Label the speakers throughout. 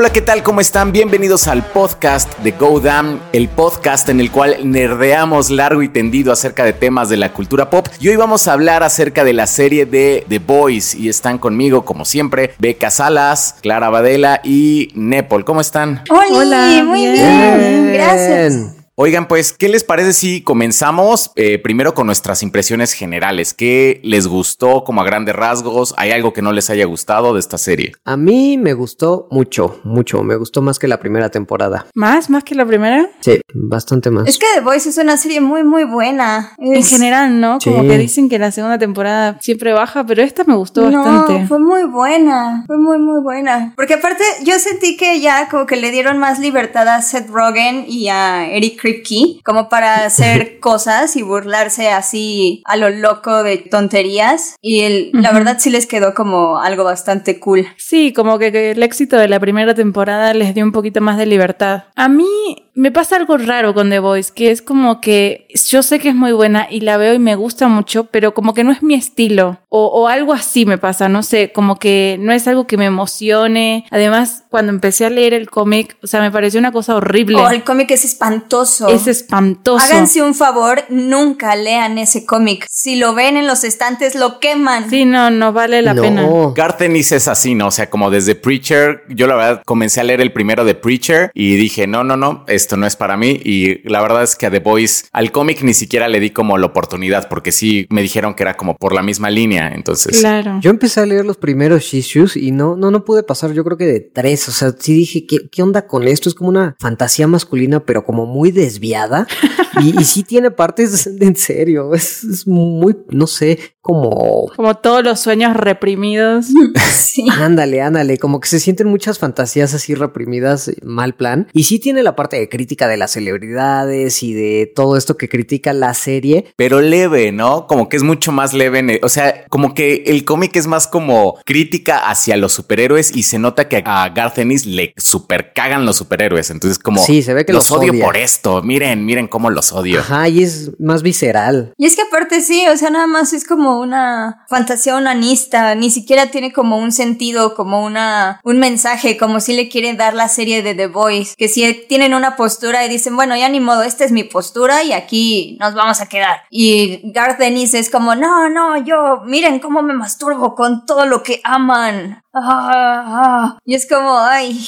Speaker 1: Hola, ¿qué tal? ¿Cómo están? Bienvenidos al podcast de Go Damn, el podcast en el cual nerdeamos largo y tendido acerca de temas de la cultura pop. Y hoy vamos a hablar acerca de la serie de The Boys y están conmigo, como siempre, Beca Salas, Clara Badela y Nepal. ¿Cómo están?
Speaker 2: Hola, muy bien. Gracias.
Speaker 1: Oigan, pues, ¿qué les parece si comenzamos eh, primero con nuestras impresiones generales? ¿Qué les gustó como a grandes rasgos? ¿Hay algo que no les haya gustado de esta serie?
Speaker 3: A mí me gustó mucho, mucho. Me gustó más que la primera temporada.
Speaker 2: ¿Más? ¿Más que la primera?
Speaker 3: Sí, bastante más.
Speaker 4: Es que The Voice es una serie muy, muy buena.
Speaker 2: En general, ¿no? Como que dicen que la segunda temporada siempre baja, pero esta me gustó
Speaker 4: no,
Speaker 2: bastante.
Speaker 4: fue muy buena. Fue muy, muy buena. Porque aparte, yo sentí que ya como que le dieron más libertad a Seth Rogen y a Eric Kripke como para hacer cosas y burlarse así a lo loco de tonterías. Y el, la verdad sí les quedó como algo bastante cool.
Speaker 2: Sí, como que, que el éxito de la primera temporada les dio un poquito más de libertad. A mí me pasa algo raro con The Voice, que es como que yo sé que es muy buena y la veo y me gusta mucho, pero como que no es mi estilo. O, o, algo así me pasa, no sé, como que no es algo que me emocione. Además, cuando empecé a leer el cómic, o sea, me pareció una cosa horrible.
Speaker 4: Oh, el cómic es espantoso.
Speaker 2: Es espantoso.
Speaker 4: Háganse un favor, nunca lean ese cómic. Si lo ven en los estantes, lo queman.
Speaker 2: Sí, no, no vale la
Speaker 3: No.
Speaker 2: pena.
Speaker 1: Garth Ennis es así, ¿no? O sea, como desde Preacher, yo la verdad comencé a leer el primero de Preacher y dije, no, no, no, esto no es para mí. Y la verdad es que a The Voice, al cómic ni siquiera le di como la oportunidad, porque sí me dijeron que era como por la misma línea. Entonces,
Speaker 2: Claro.
Speaker 3: Yo empecé a leer los primeros issues y no, no, no pude pasar, yo creo que de tres. O sea, sí dije, ¿qué, qué onda con esto? Es como una fantasía masculina, pero como muy desviada. y, y sí tiene partes de en serio. Es, es muy, no sé, como.
Speaker 2: Como todos los sueños reprimidos.
Speaker 4: Sí.
Speaker 3: Ándale, ándale, como que se sienten muchas fantasías así reprimidas, mal plan. Y sí tiene la parte de crítica de las celebridades y de todo esto que critica la serie,
Speaker 1: pero leve, ¿no? Como que es mucho más leve. en el- o sea, como que el cómic es más como crítica hacia los superhéroes y se nota que a Garth Ennis le super cagan los superhéroes. Entonces, como
Speaker 3: Sí, se ve que
Speaker 1: los
Speaker 3: los
Speaker 1: odio
Speaker 3: odia.
Speaker 1: por esto. Miren, miren cómo los odio.
Speaker 3: Ajá, y es más visceral.
Speaker 4: Y es que aparte sí, o sea, nada más es como una fantasía onanista, ni siquiera tiene como un sentido, como una un mensaje, como si le quieren dar la serie de The Voice, que si tienen una postura y dicen, bueno, ya ni modo, esta es mi postura y aquí nos vamos a quedar. Y Garth Dennis es como, no, no, yo, miren cómo me masturbo con todo lo que aman. Ah. Y es como, ay,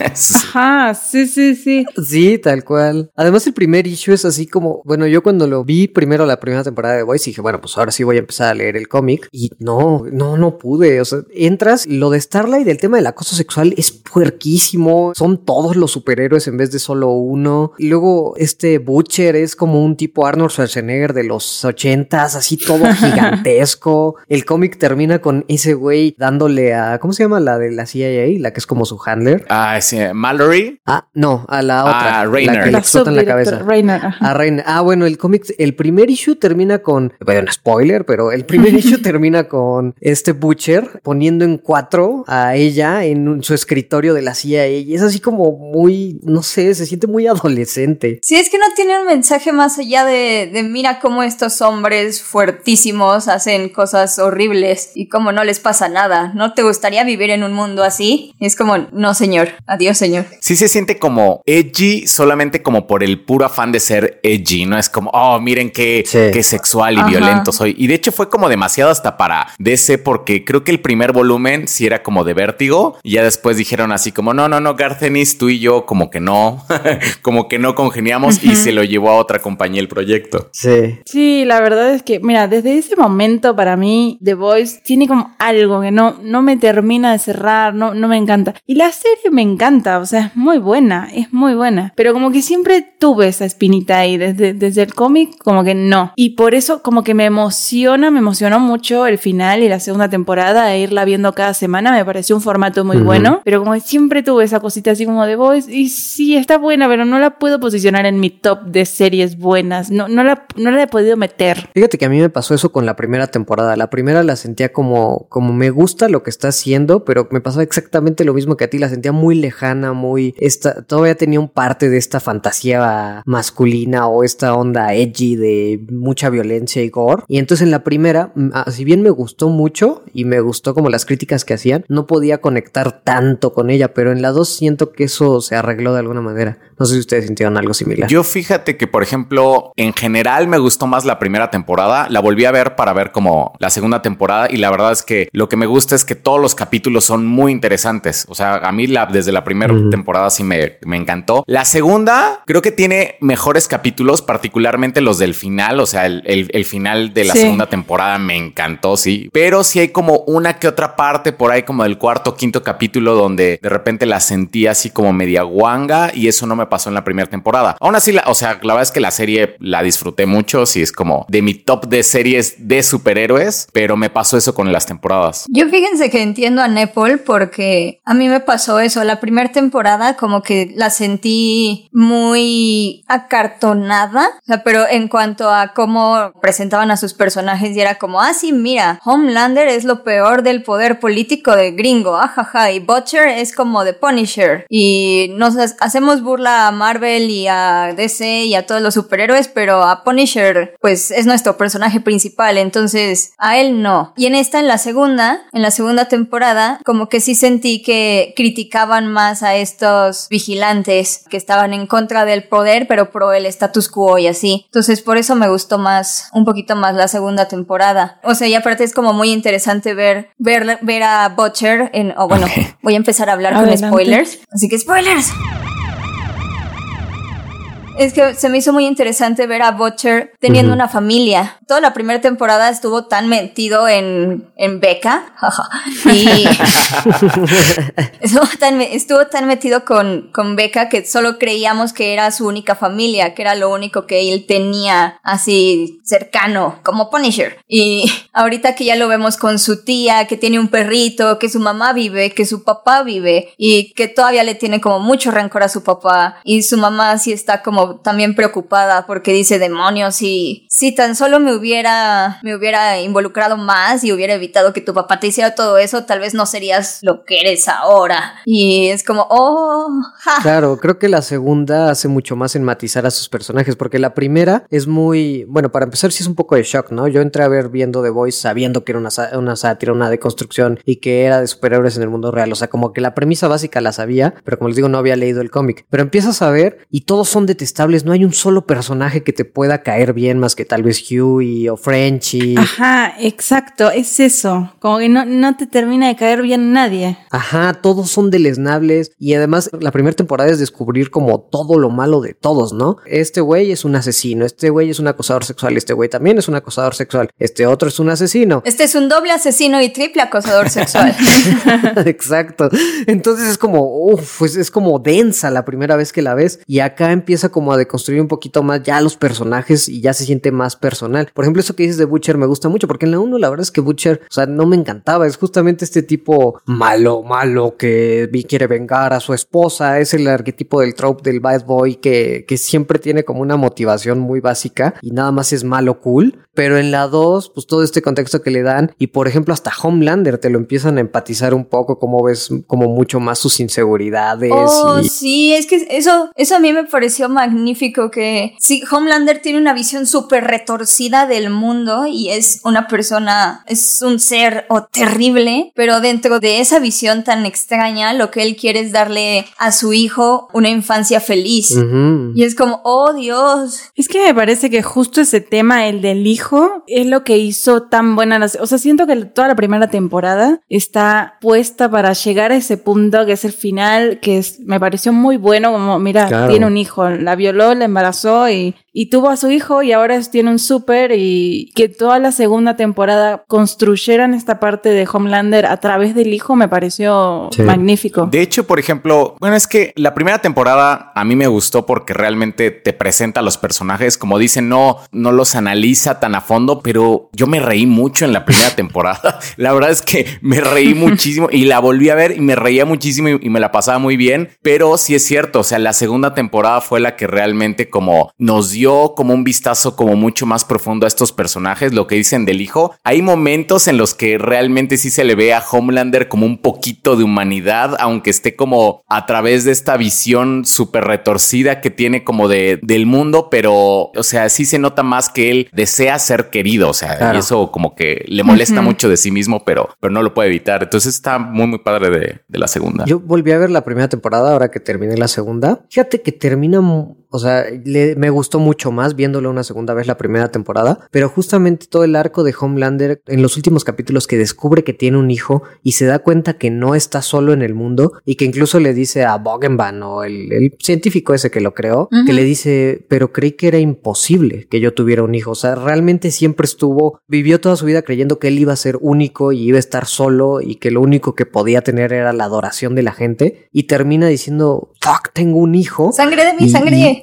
Speaker 2: Ajá, sí, sí, sí.
Speaker 3: Sí, tal cual. Además, el primer issue es así como, bueno, yo cuando lo vi primero la primera temporada de Voice dije, bueno, pues ahora sí voy a empezar a leer el cómic. Y no, no, no pude. O sea, entras, lo de Starlight, el tema del acoso sexual es puerquísimo. Son todos los superhéroes en vez de solo uno. Y luego este Butcher es como un tipo Arnold Schwarzenegger de los ochentas, así todo gigantesco. El cómic termina con ese güey dándole a, ¿cómo se llama la de la CIA? La que es como su handler.
Speaker 1: Ah, sí, Mallory.
Speaker 3: Ah, no, a la otra.
Speaker 1: Ah,
Speaker 3: la
Speaker 1: Rainer.
Speaker 3: que le
Speaker 2: La
Speaker 3: explota en la cabeza.
Speaker 2: Rainer.
Speaker 3: A Rainer. Ah, bueno, el cómic, el primer issue termina con, bueno, spoiler, pero el primer issue termina con este Butcher poniendo en cuatro a ella en un- su escritorio de la CIA y es así como muy, no sé, se siente muy adolescente.
Speaker 4: Si es que no tiene un mensaje más allá de, de mira cómo estos hombres fuertísimos hacen cosas horribles y cómo no les pasa nada. ¿No te gustaría vivir en un mundo así? Y es como, no señor, adiós señor.
Speaker 1: Sí se siente como edgy solamente como por el puro afán de ser edgy, no es como, oh, miren qué,
Speaker 3: Sí.
Speaker 1: qué sexual y
Speaker 4: Ajá.
Speaker 1: violento soy. Y de hecho fue como demasiado hasta para DC porque creo que el primer volumen sí era como de vértigo y ya después dijeron así como, no, no, no, Garcenis, tú y yo como que no, como que no congeniamos y se lo llevó a otra compañía el proyecto.
Speaker 3: Sí.
Speaker 2: Sí, la verdad es que, mira, desde ese momento para mí The Voice tiene como algo que no, no me termina de cerrar, no, no me encanta. Y la serie me encanta, o sea, es muy buena, es muy buena. Pero como que siempre tuve esa espinita ahí, desde, desde el cómic, como que no. Y por eso como que me emociona, me emocionó mucho el final y la segunda temporada, e irla viendo cada semana, me pareció un formato muy
Speaker 3: Ujú.
Speaker 2: bueno. Pero como que siempre tuve esa cosita así como The Voice, y sí, está buena, pero no la puedo posicionar en mi top de series buenas. No, no, la, no la he podido meter.
Speaker 3: Fíjate que a mí me pasó eso con la primera temporada. La primera la sentía como, como me gusta lo que está haciendo pero me pasó exactamente lo mismo que a ti. La sentía muy lejana, muy. Esta, todavía tenía un parte de esta fantasía masculina o esta onda edgy de mucha violencia y gore. Y entonces en la primera, mm, ah, si bien me gustó mucho y me gustó como las críticas que hacían, no podía conectar tanto con ella, pero en la dos siento que eso se arregló de alguna manera. No sé si ustedes sintieron algo similar.
Speaker 1: Yo fíjate que, por ejemplo, en general me gustó más la primera temporada. La volví a ver para ver como la segunda temporada y la verdad es que lo que me gusta es que todos los capítulos son muy interesantes. O sea, a mí la, desde la primera temporada sí me, me encantó. La segunda creo que tiene mejores capítulos, particularmente los del final. O sea, el, el, final de la segunda temporada me encantó, sí. Pero sí hay como una que otra parte por ahí como del cuarto, quinto capítulo donde de repente la sentí así como media guanga y eso no me pasó en la primera temporada. Aún así, la, o sea, la verdad es que la serie la disfruté mucho, sí es como de mi top de series de superhéroes, pero me pasó eso con las temporadas.
Speaker 4: Yo fíjense que entiendo a Nepal porque a mí me pasó eso, la primera temporada como que la sentí muy acartonada, pero en cuanto a cómo presentaban a sus personajes y era como, ah, sí, mira, Homelander es lo peor del poder político de gringo, ajaja, y Butcher es como The Punisher y nos hacemos burla a Marvel y a DC y a todos los superhéroes, pero a Punisher, pues es nuestro personaje principal, entonces a él no. Y en esta, en la segunda, en la segunda temporada, como que sí sentí que criticaban más a estos vigilantes que estaban en contra del poder, pero pro el status quo y así. Entonces, por eso me gustó más, un poquito más la segunda temporada. O sea, y aparte es como muy interesante ver, ver, ver a Butcher en, o bueno, voy a empezar a hablar con spoilers. Así que spoilers es que se me hizo muy interesante ver a Butcher teniendo una familia. Toda la primera temporada estuvo tan metido en, en Becca. y estuvo, tan, estuvo tan metido con, con Becca que solo creíamos que era su única familia, que era lo único que él tenía así cercano, como Punisher. Y ahorita que ya lo vemos con su tía, que tiene un perrito, que su mamá vive, que su papá vive y que todavía le tiene como mucho rencor a su papá y su mamá sí está como también preocupada porque dice demonios y si tan solo me hubiera me hubiera involucrado más y hubiera evitado que tu papá te hiciera todo eso, tal vez no serías lo que eres ahora. Y es como, oh,
Speaker 3: Claro, creo que la segunda hace mucho más en matizar a sus personajes porque la primera es muy, bueno, para empezar sí es un poco de shock, ¿no? Yo entré a ver viendo The Voice sabiendo que era una, una sátira, una deconstrucción y que era de superhéroes en el mundo real, o sea, como que la premisa básica la sabía, pero como les digo no había leído el cómic, pero empiezas a ver y todos son detestables no hay un solo personaje que te pueda caer bien más que tal vez Huey o Frenchy.
Speaker 2: Ajá, exacto, es eso. Como que no, no te termina de caer bien nadie.
Speaker 3: Ajá, todos son deleznables y además la primera temporada es descubrir como todo lo malo de todos, ¿no? Este güey es un asesino, este güey es un acosador sexual, este güey también es un acosador sexual, este otro es un asesino.
Speaker 4: Este es un doble asesino y triple acosador sexual.
Speaker 3: exacto. Entonces es como, uff, pues es como densa la primera vez que la ves y acá empieza como de construir un poquito más ya los personajes y ya se siente más personal. Por ejemplo, eso que dices de Butcher me gusta mucho porque en la 1 la verdad es que Butcher, o sea, no me encantaba. Es justamente este tipo malo, malo que quiere vengar a su esposa. Es el arquetipo del trope del bad boy que, que siempre tiene como una motivación muy básica y nada más es malo cool. Pero en la 2, pues todo este contexto que le dan y por ejemplo hasta Homelander te lo empiezan a empatizar un poco, como ves como mucho más sus inseguridades.
Speaker 4: Oh, sí, es que eso, eso a mí me pareció magnífico magnífico que sí, Homelander tiene una visión súper retorcida del mundo y es una persona, es un ser o terrible, pero dentro de esa visión tan extraña, lo que él quiere es darle a su hijo una infancia feliz. Y es como, oh Dios.
Speaker 2: Es que me parece que justo ese tema, el del hijo, es lo que hizo tan buena la... O sea, siento que toda la primera temporada está puesta para llegar a ese punto que es el final, que es, me pareció muy bueno, como, mira, tiene un hijo, la violó, la embarazó y y tuvo a su hijo y ahora tiene un súper y que toda la segunda temporada construyeran esta parte de Homelander a través del hijo me pareció magnífico.
Speaker 1: De hecho, por ejemplo, bueno, es que la primera temporada a mí me gustó porque realmente te presenta a los personajes, como dicen, no, no los analiza tan a fondo, pero yo me reí mucho en la primera temporada. la verdad es que me reí muchísimo y la volví a ver y me reía muchísimo y, y me la pasaba muy bien, pero sí es cierto, o sea, la segunda temporada fue la que realmente como nos dio dio como un vistazo como mucho más profundo a estos personajes, lo que dicen del hijo. Hay momentos en los que realmente sí se le ve a Homelander como un poquito de humanidad, aunque esté como a través de esta visión súper retorcida que tiene como de, del mundo, pero, o sea, sí se nota más que él desea ser querido, o sea, y eso como que le molesta mucho de sí mismo, pero, pero no lo puede evitar. Entonces está muy, muy padre de, de la segunda.
Speaker 3: Yo volví a ver la primera temporada ahora que terminé la segunda. Fíjate que termina o sea, me gustó mucho más viéndolo una segunda vez la primera temporada, pero justamente todo el arco de Homelander en los últimos capítulos que descubre que tiene un hijo y se da cuenta que no está solo en el mundo y que incluso le dice a Bogenban o el, científico ese que lo creó, que le dice, pero creí que era imposible que yo tuviera un hijo. O sea, realmente siempre estuvo, vivió toda su vida creyendo que él iba a ser único y iba a estar solo y que lo único que podía tener era la adoración de la gente y termina diciendo, fuck, tengo un hijo.
Speaker 4: Sangre de mi sangre.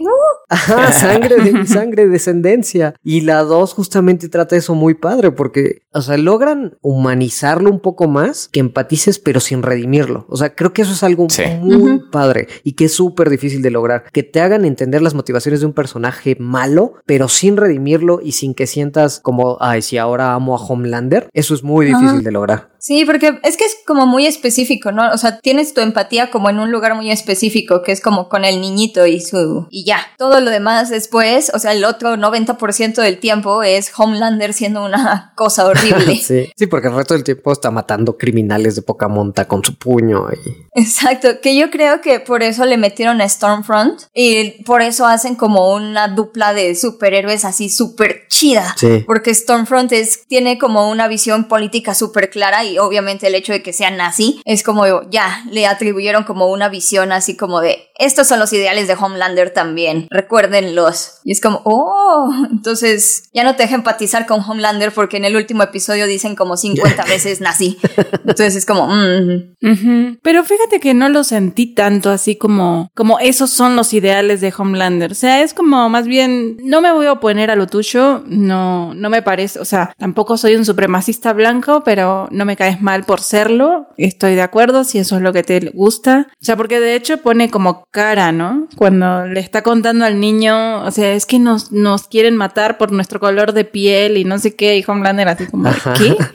Speaker 3: Ajá, sangre de sangre, descendencia. Y la 2 justamente trata eso muy padre porque, o sea, logran humanizarlo un poco más, que empatices pero sin redimirlo. O sea, creo que eso es algo muy padre y que es súper difícil de lograr. Que te hagan entender las motivaciones de un personaje malo, pero sin redimirlo y sin que sientas como, ay, si ahora amo a Homelander. Eso es muy difícil de lograr.
Speaker 4: Sí, porque es que es como muy específico, ¿no? O sea, tienes tu empatía como en un lugar muy específico, que es como con el niñito y su... y ya. Todo lo demás después, o sea, el otro 90% del tiempo es Homelander siendo una cosa horrible.
Speaker 3: sí. sí, porque el resto del tiempo está matando criminales de poca monta con su puño. Y...
Speaker 4: Exacto, que yo creo que por eso le metieron a Stormfront y por eso hacen como una dupla de superhéroes así súper chida. Sí. Porque Stormfront es, tiene como una visión política súper clara y obviamente el hecho de que sea nazi es como ya le atribuyeron como una visión así como de estos son los ideales de Homelander también, recuérdenlos. Y es como, oh, entonces ya no te deja empatizar con Homelander porque en el último episodio dicen como 50 veces nazi. Entonces es como,
Speaker 2: mm. pero fíjate que no lo sentí tanto así como, como esos son los ideales de Homelander. O sea, es como más bien, no me voy a oponer a lo tuyo, no, no me parece, o sea, tampoco soy un supremacista blanco, pero no me caes mal por serlo. Estoy de acuerdo si eso es lo que te gusta. O sea, porque de hecho pone como cara, ¿no? Cuando le está contando al niño, o sea, es que nos, nos quieren matar por nuestro color de piel y no sé qué, y Homelander así como, ¿qué?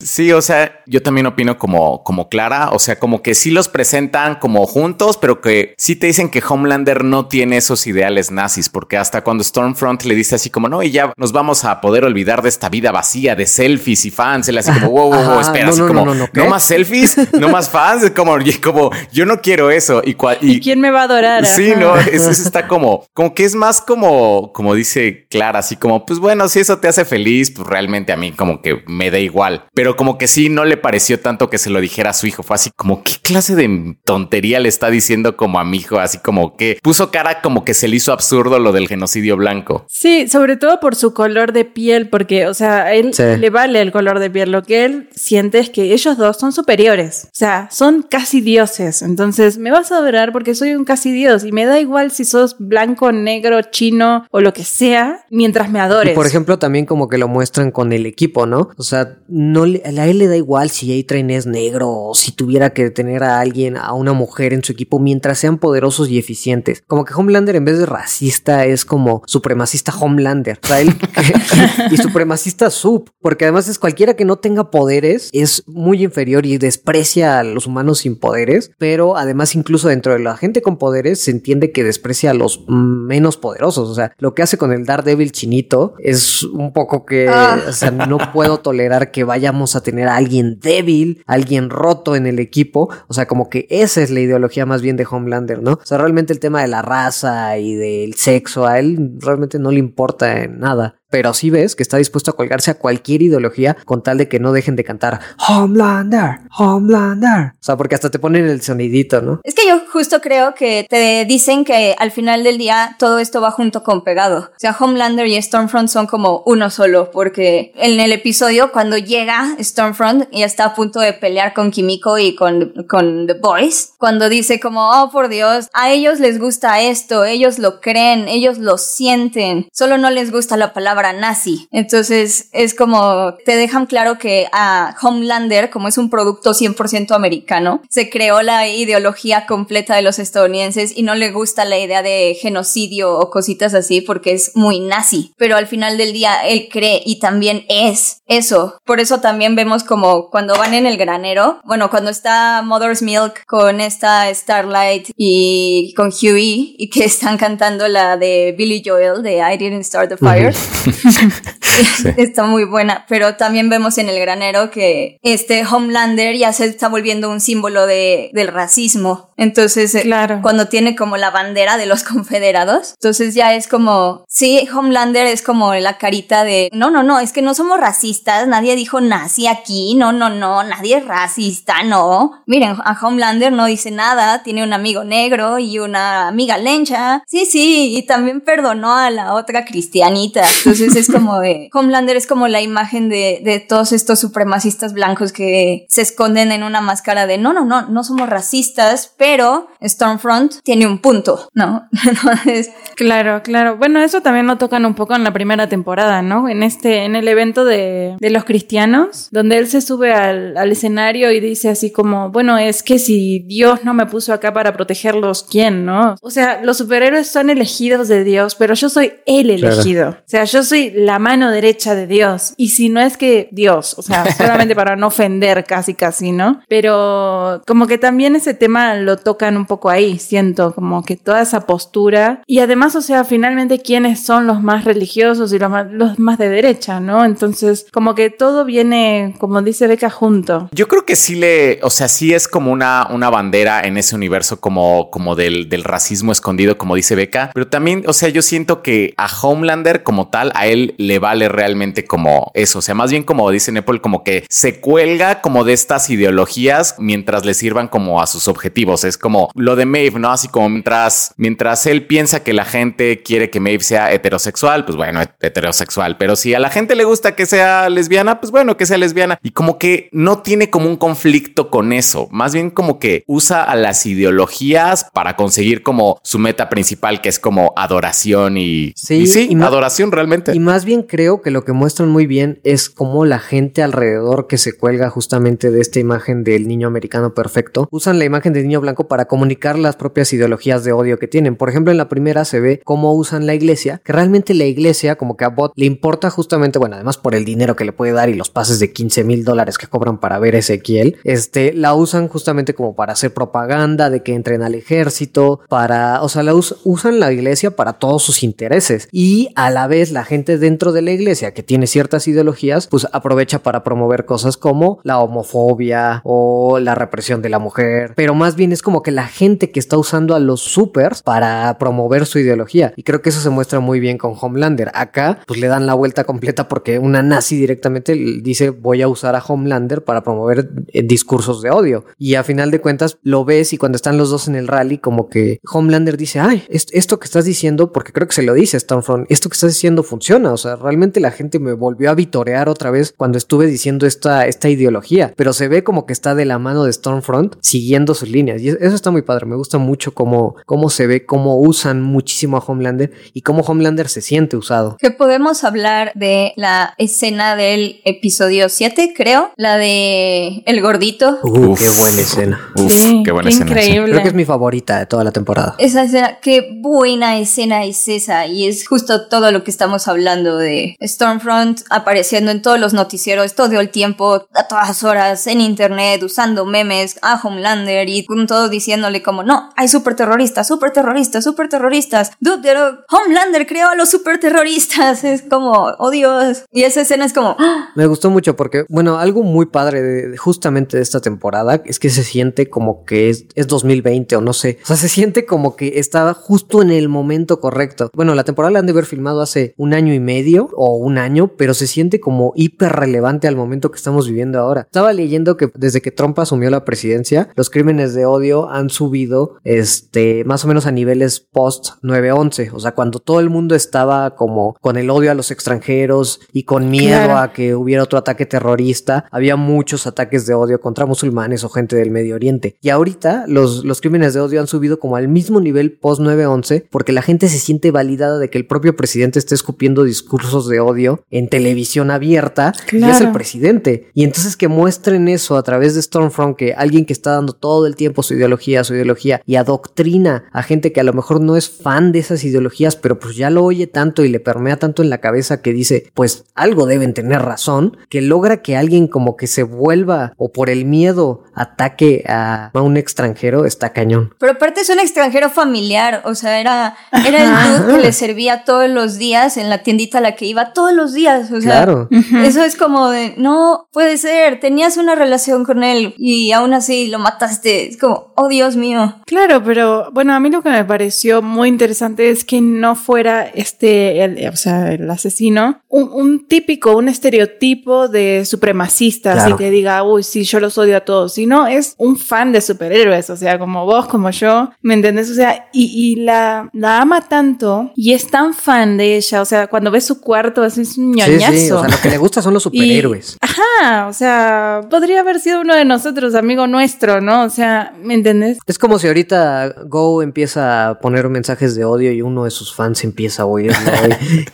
Speaker 1: Sí, o sea, yo también opino como, como Clara, o sea, como que sí los presentan como juntos, pero que sí te dicen que Homelander no tiene esos ideales nazis, porque hasta cuando Stormfront le dice así como, no, y ya nos vamos a poder olvidar de esta vida vacía de selfies y fans, él así como, wow, wow, wow, espera, así como, no, más selfies, no más fans, como, como, yo no quiero eso. Y,
Speaker 2: y, quién me va a adorar?
Speaker 1: Sí, no, eso, está como, como que es más como, como dice Clara, así como, pues bueno, si eso te hace feliz, pues realmente a mí como que me da igual. Pero como que sí, no le pareció tanto que se lo dijera a su hijo. Fue así como, ¿qué clase de tontería le está diciendo como a mi hijo? Así como que puso cara como que se le hizo absurdo lo del genocidio blanco.
Speaker 2: Sí, sobre todo por su color de piel, porque, o sea, a él le vale el color de piel. Lo que él siente es que ellos dos son superiores. O sea, son casi dioses. Entonces, me vas a adorar porque soy un casi dios y me da igual si sos blanco, negro, chino o lo que sea, mientras me adores.
Speaker 3: por ejemplo, también como que lo muestran con el equipo, ¿no? O sea, no a él le da igual si A-Train es negro o si tuviera que tener a alguien, a una mujer en su equipo mientras sean poderosos y eficientes. Como que Homelander en vez de racista es como supremacista Homelander. Y supremacista sub, porque además es cualquiera que no tenga poderes es muy inferior y desprecia a los humanos sin poderes, pero además incluso dentro de la gente con poderes se entiende que desprecia a los menos poderosos. O sea, lo que hace con el Daredevil chinito es un poco que, ah. o sea, no puedo tolerar que vayamos a tener a alguien débil, alguien roto en el equipo. O sea, como que esa es la ideología más bien de Homelander, ¿no? O sea, realmente el tema de la raza y del sexo a él realmente no le importa en nada pero sí ves que está dispuesto a colgarse a cualquier ideología con tal de que no dejen de cantar Homelander, Homelander. O sea, porque hasta te ponen el sonidito, ¿no?
Speaker 4: Es que yo justo creo que te dicen que al final del día todo esto va junto con pegado. O sea, Homelander y Stormfront son como uno solo, porque en el episodio cuando llega Stormfront y está a punto de pelear con Kimiko y con, con The Boys, cuando dice como, oh por Dios, a ellos les gusta esto, ellos lo creen, ellos lo sienten, solo no les gusta la palabra palabra nazi. Entonces es como te dejan claro que a Homelander, como es un producto 100% americano, se creó la ideología completa de los estadounidenses y no le gusta la idea de genocidio o cositas así porque es muy nazi. Pero al final del día él cree y también es eso. Por eso también vemos como cuando van en el granero, bueno, cuando está Mother's Milk con esta Starlight y con Huey y que están cantando la de Billy Joel de I Didn't Start the Fire. Está muy buena, pero también vemos en el granero que este Homelander ya se está volviendo un símbolo de, del racismo. Entonces, eh,
Speaker 2: Claro.
Speaker 4: cuando tiene como la bandera de los confederados, entonces ya es como, sí, Homelander es como la carita de, no, no, no, es que no somos racistas, nadie dijo nazi aquí, no, no, no, nadie es racista, no. Miren, a Homelander no dice nada, tiene un amigo negro y una amiga lencha, sí, sí, y también perdonó a la otra cristianita. Entonces es como de, Homelander es como la imagen de, de todos estos supremacistas blancos que se esconden en una máscara de, no, no, no, no somos racistas, pero Stormfront tiene un punto, ¿no? Entonces,
Speaker 2: Claro, claro. Bueno, eso también lo tocan un poco en la primera temporada, ¿no? En este, en el evento de, de los cristianos, donde él se sube al, al escenario y dice así como, bueno, es que si Dios no me puso acá para protegerlos, ¿quién, no? O sea, los superhéroes son elegidos de Dios, pero yo soy el
Speaker 3: Claro.
Speaker 2: elegido. O sea, yo soy la mano derecha de Dios. Y si no es que Dios, o sea, solamente para no ofender casi, casi, ¿no? Pero como que también ese tema lo tocan un poco ahí, siento, como que toda esa postura. Y además, o sea, finalmente, ¿quiénes son los más religiosos y los más, los más de derecha, ¿no? Entonces, como que todo viene, como dice Beca, junto.
Speaker 1: Yo creo que sí le, o sea, sí es como una, una bandera en ese universo como, como del, del racismo escondido, como dice Beca, pero también, o sea, yo siento que a Homelander como tal, a él le vale realmente como eso, o sea, más bien como dice Nepal, como que se cuelga como de estas ideologías mientras le sirvan como a sus objetivos, es como lo de Maeve, ¿no? Así como mientras, mientras él piensa que la gente quiere que Maeve sea heterosexual, pues bueno, heterosexual, pero si a la gente le gusta que sea lesbiana, pues bueno, que sea lesbiana. Y como que no tiene como un conflicto con eso, más bien como que usa a las ideologías para conseguir como su meta principal, que es como adoración y
Speaker 3: Sí,
Speaker 1: y sí,
Speaker 3: y
Speaker 1: adoración realmente.
Speaker 3: Y más bien creo que lo que muestran muy bien es cómo la gente alrededor que se cuelga justamente de esta imagen del niño americano perfecto, usan la imagen del niño blanco para comunicar las propias ideologías de odio que tienen. Por ejemplo, en la primera se ve cómo usan la iglesia, que realmente la iglesia como que a Bot le importa justamente, bueno, además por el dinero que le puede dar y los pases de 15 mil dólares que cobran para ver a Ezequiel, este, la usan justamente como para hacer propaganda de que entren al ejército, para, o sea, la us- usan la iglesia para todos sus intereses y a la vez la gente dentro de la iglesia que tiene ciertas ideologías, pues aprovecha para promover cosas como la homofobia o la represión de la mujer, pero más bien es como que la gente que está usando a los supers para promover su ideología. Y creo que eso se muestra muy bien con Homelander. Acá pues le dan la vuelta completa porque una nazi directamente dice voy a usar a Homelander para promover eh, discursos de odio y a final de cuentas lo ves y cuando están los dos en el rally como que Homelander dice ay est- esto que estás diciendo porque creo que se lo dice Stormfront esto que estás diciendo funciona o sea realmente la gente me volvió a vitorear otra vez cuando estuve diciendo esta, esta ideología pero se ve como que está de la mano de Stormfront siguiendo sus líneas y es- eso está muy padre me gusta mucho cómo, cómo se ve cómo usan muchísimo a Homelander y cómo Homelander se siente usado
Speaker 4: que podemos hablar de la escena del episodio 7, creo, la de el gordito.
Speaker 3: Uh,
Speaker 1: Uf.
Speaker 3: qué buena escena
Speaker 1: Uf,
Speaker 2: Sí,
Speaker 1: qué buena
Speaker 2: qué
Speaker 1: escena.
Speaker 2: increíble.
Speaker 3: creo que es mi favorita de toda la temporada
Speaker 4: Esa escena, qué buena escena es esa. Y es justo todo lo que estamos hablando de Stormfront apareciendo en todos los noticieros todo el tiempo, a todas horas, en internet, usando memes a Homelander y con todo diciéndole como, no, hay superterroristas, superterroristas, superterroristas. Dude, Homelander creó a los superterroristas. Es como, oh Dios. Y esa escena es como, ¡ah!
Speaker 3: Me gustó mucho porque, bueno, algo muy padre de, justamente de esta temporada es que se siente como que es, es 2020 o no sé. O sea, se siente como que estaba justo en el momento correcto. Bueno, la temporada la han de haber filmado hace un año y medio o un año, pero se siente como hiper relevante al momento que estamos viviendo ahora. Estaba leyendo que desde que Trump asumió la presidencia, los crímenes de odio han subido, este, más o menos a niveles post 9-11. O sea, cuando todo el mundo estaba como con el odio a los extranjeros y con miedo
Speaker 2: Claro.
Speaker 3: a que hubiera otro ataque terrorista, había muchos ataques de odio contra musulmanes o gente del Medio Oriente. Y ahorita los, los crímenes de odio han subido como al mismo nivel post 9-11 porque la gente se siente validada de que el propio presidente esté escupiendo escupiendo discursos de odio en televisión abierta y es el
Speaker 2: Claro.
Speaker 3: presidente. Y entonces que muestren eso a través de Stormfront, que alguien que está dando todo el tiempo su ideología, su ideología y adoctrina a gente que a lo mejor no es fan de esas ideologías, pero pues ya lo oye tanto y le permea tanto en la cabeza que dice, pues algo deben tener razón, que logra que alguien como que se vuelva o por el miedo ataque a, a un extranjero, está cañón.
Speaker 4: Pero aparte es un extranjero familiar, o sea, era, era el dude que le servía todos los días en la tiendita a la que iba todos los días, o sea,
Speaker 3: Claro.
Speaker 4: eso es como de, no puede ser, tenías una relación con él y aún así lo mataste, es como, oh Dios mío.
Speaker 2: Claro, pero bueno, a mí lo que me pareció muy interesante es que no fuera este, el- o sea, el asesino, un, un típico, un estereotipo de supremacista,
Speaker 3: Claro.
Speaker 2: así que diga, uy, sí, yo los odio a todos, sino es un fan de superhéroes, o sea, como vos, como yo, ¿me entendés? O sea, y, y la, la ama tanto y es tan fan de ella, o sea, cuando ves su cuarto, así es un ñoñazo.
Speaker 3: sí, o sea, lo que le gusta son los
Speaker 2: Y-
Speaker 3: superhéroes.
Speaker 2: ajá, o sea, podría haber sido uno de nosotros, amigo nuestro, ¿no? O sea, ¿me entendés?
Speaker 3: Es como si ahorita Go empieza a poner mensajes de odio y uno de sus fans empieza a oírlo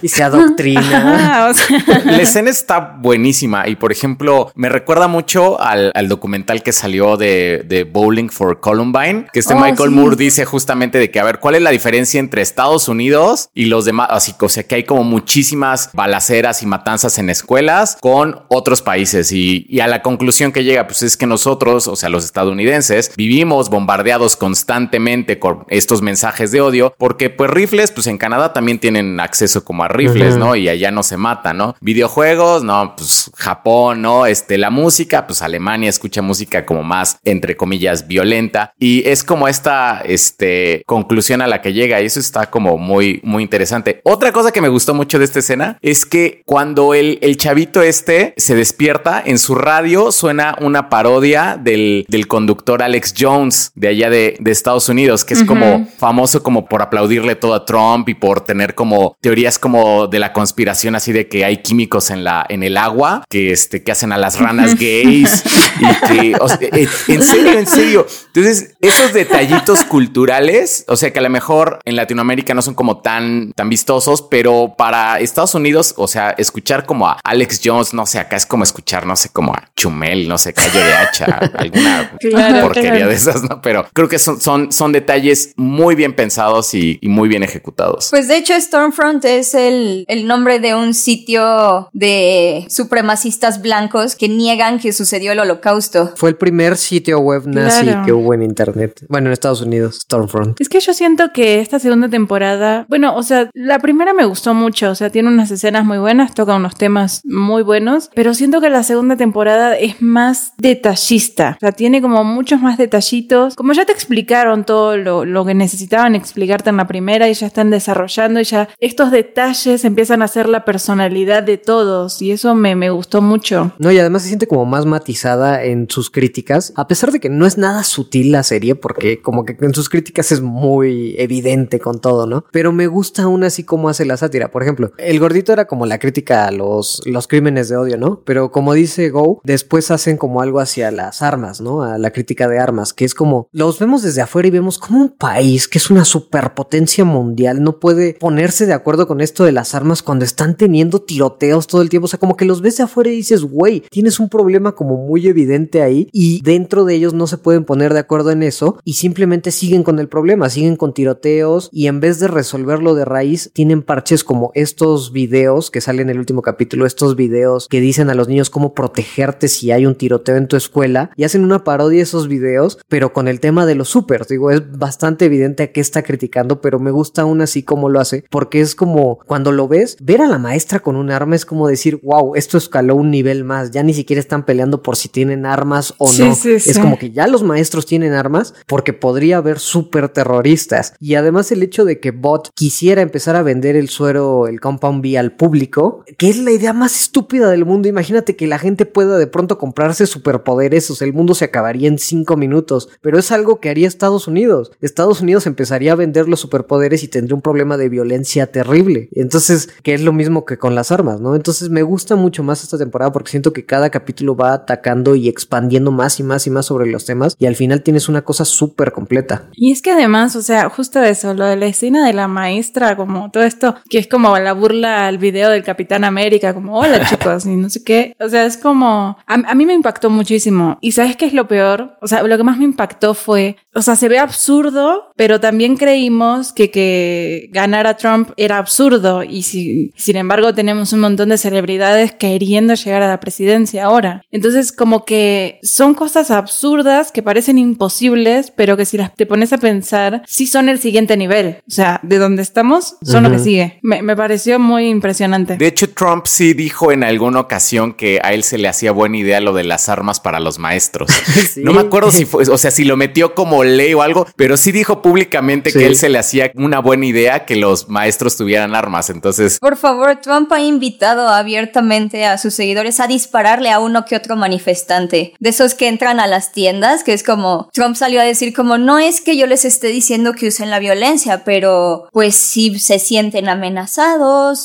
Speaker 3: y, y se adoctrina.
Speaker 2: Ajá, o sea,
Speaker 1: La escena está buenísima y, por ejemplo, me recuerda mucho al, al documental que salió de, de Bowling for Columbine, que este
Speaker 4: Oh,
Speaker 1: Michael
Speaker 4: sí.
Speaker 1: Moore dice justamente de que, a ver, ¿cuál es la diferencia entre Estados Unidos y los demás? Así, o sea, que hay como muchísimas balaceras y matanzas en escuelas con otros países y, y a la conclusión que llega, pues es que nosotros, o sea, los estadounidenses, vivimos bombardeados constantemente con estos mensajes de odio porque, pues, rifles, pues en Canadá también tienen acceso como a rifles. ¿no? Y allá no se mata, ¿no? Videojuegos, no, pues Japón, ¿no? Este, la música, pues Alemania escucha música como más, entre comillas, violenta. Y es como esta, este, conclusión a la que llega y eso está como muy, muy interesante. Otra cosa que me gustó mucho de esta escena es que cuando el, el chavito este se despierta, en su radio suena una parodia del, del conductor Alex Jones de allá de, de Estados Unidos, que es como famoso como por aplaudirle todo a Trump y por tener como teorías como de la conspiración así de que hay químicos en la en el agua que este que hacen a las ranas gays y que o sea, eh, en serio en serio. Entonces esos detallitos culturales o sea que a lo mejor en Latinoamérica no son como tan tan vistosos pero para Estados Unidos o sea escuchar como a Alex Jones no sé acá es como escuchar no sé como a Chumel no sé Calle de Hacha alguna
Speaker 2: Claro,
Speaker 1: porquería
Speaker 2: claro.
Speaker 1: de esas no pero creo que son son son detalles muy bien pensados y, y muy bien ejecutados
Speaker 4: Pues de hecho Stormfront es el, el nombre de un sitio de supremacistas blancos que niegan que sucedió el holocausto.
Speaker 3: Fue el primer sitio web nazi
Speaker 2: Claro.
Speaker 3: que hubo en internet. Bueno, en Estados Unidos, Stormfront.
Speaker 2: Es que yo siento que esta segunda temporada, bueno, o sea, la primera me gustó mucho, o sea, tiene unas escenas muy buenas, toca unos temas muy buenos, pero siento que la segunda temporada es más detallista, o sea, tiene como muchos más detallitos, como ya te explicaron todo lo, lo que necesitaban explicarte en la primera y ya están desarrollando y ya estos detalles empiezan a ser la personalidad de todos y eso me, me gustó mucho.
Speaker 3: No, y además se siente como más matizada en sus críticas, a pesar de que no es nada sutil la serie, porque como que en sus críticas es muy evidente con todo, ¿no? Pero me gusta aún así como hace la sátira. Por ejemplo, el gordito era como la crítica a los, los crímenes de odio, ¿no? Pero como dice Go, después hacen como algo hacia las armas, ¿no? A la crítica de armas, que es como, los vemos desde afuera y vemos como un país que es una superpotencia mundial no puede ponerse de acuerdo con esto de las armas cuando están teniendo tiroteos todo el tiempo. O sea, como que los ves de afuera y dices, güey, tienes un problema como muy evidente ahí y dentro de ellos no se pueden poner de acuerdo en eso y simplemente siguen con el problema, siguen con tiroteos y en vez de resolverlo de raíz, tienen parches como estos videos que salen en el último capítulo, estos videos que dicen a los niños cómo protegerte si hay un tiroteo en tu escuela y hacen una parodia de esos videos, pero con el tema de los supers. Digo, es bastante evidente a qué está criticando, pero me gusta aún así cómo lo hace, porque es como cuando lo ves, ver a la maestra con un arma es como decir, wow, esto escaló un nivel más, ya ni siquiera están peleando por si tienen armas o
Speaker 2: Sí,
Speaker 3: no.
Speaker 2: sí,
Speaker 3: Es
Speaker 2: sí.
Speaker 3: como que ya los maestros tienen armas porque podría haber súper terroristas. Y además el hecho de que Bot quisiera empezar a vender el suero, el Compound B al público, que es la idea más estúpida del mundo. Imagínate que la gente pueda de pronto comprarse superpoderes, o sea, el mundo se acabaría en cinco minutos. Pero es algo que haría Estados Unidos. Estados Unidos empezaría a vender los superpoderes y tendría un problema de violencia terrible. Entonces, que es lo mismo que con las armas, ¿no? Entonces me gusta mucho más esta temporada porque siento que cada capítulo va atacando y expandiendo más y más y más sobre los temas y al final tienes una cosa súper completa.
Speaker 2: Y es que además, o sea, justo eso, lo de la escena de la maestra, como todo esto, que es como como la burla al video del Capitán América, como hola chicos, y no sé qué. O sea, es como, a, a mí me impactó muchísimo. ¿Y sabes qué es lo peor? O sea, lo que más me impactó fue, o sea, se ve absurdo, pero también creímos que que ganara Trump era absurdo y si, sin embargo tenemos un montón de celebridades queriendo llegar a la presidencia ahora. Entonces, como que son cosas absurdas que parecen imposibles, pero que si las te pones a pensar, sí son el siguiente nivel. O sea, de donde estamos, son lo que sigue. Me, me pareció muy impresionante.
Speaker 1: De hecho, Trump sí dijo en alguna ocasión que a él se le hacía buena idea lo de las armas para los maestros.
Speaker 3: Sí.
Speaker 1: No me acuerdo si fue, o sea, si lo metió como ley o algo, pero sí dijo públicamente
Speaker 3: Sí.
Speaker 1: que él se le hacía una buena idea que los maestros tuvieran armas. Entonces,
Speaker 4: Por favor, Trump ha invitado abiertamente a sus seguidores a dispararle a uno que otro manifestante. De esos que entran a las tiendas, que es como Trump salió a decir como no es que yo les esté diciendo que usen la violencia, pero pues si se sienten amenazados,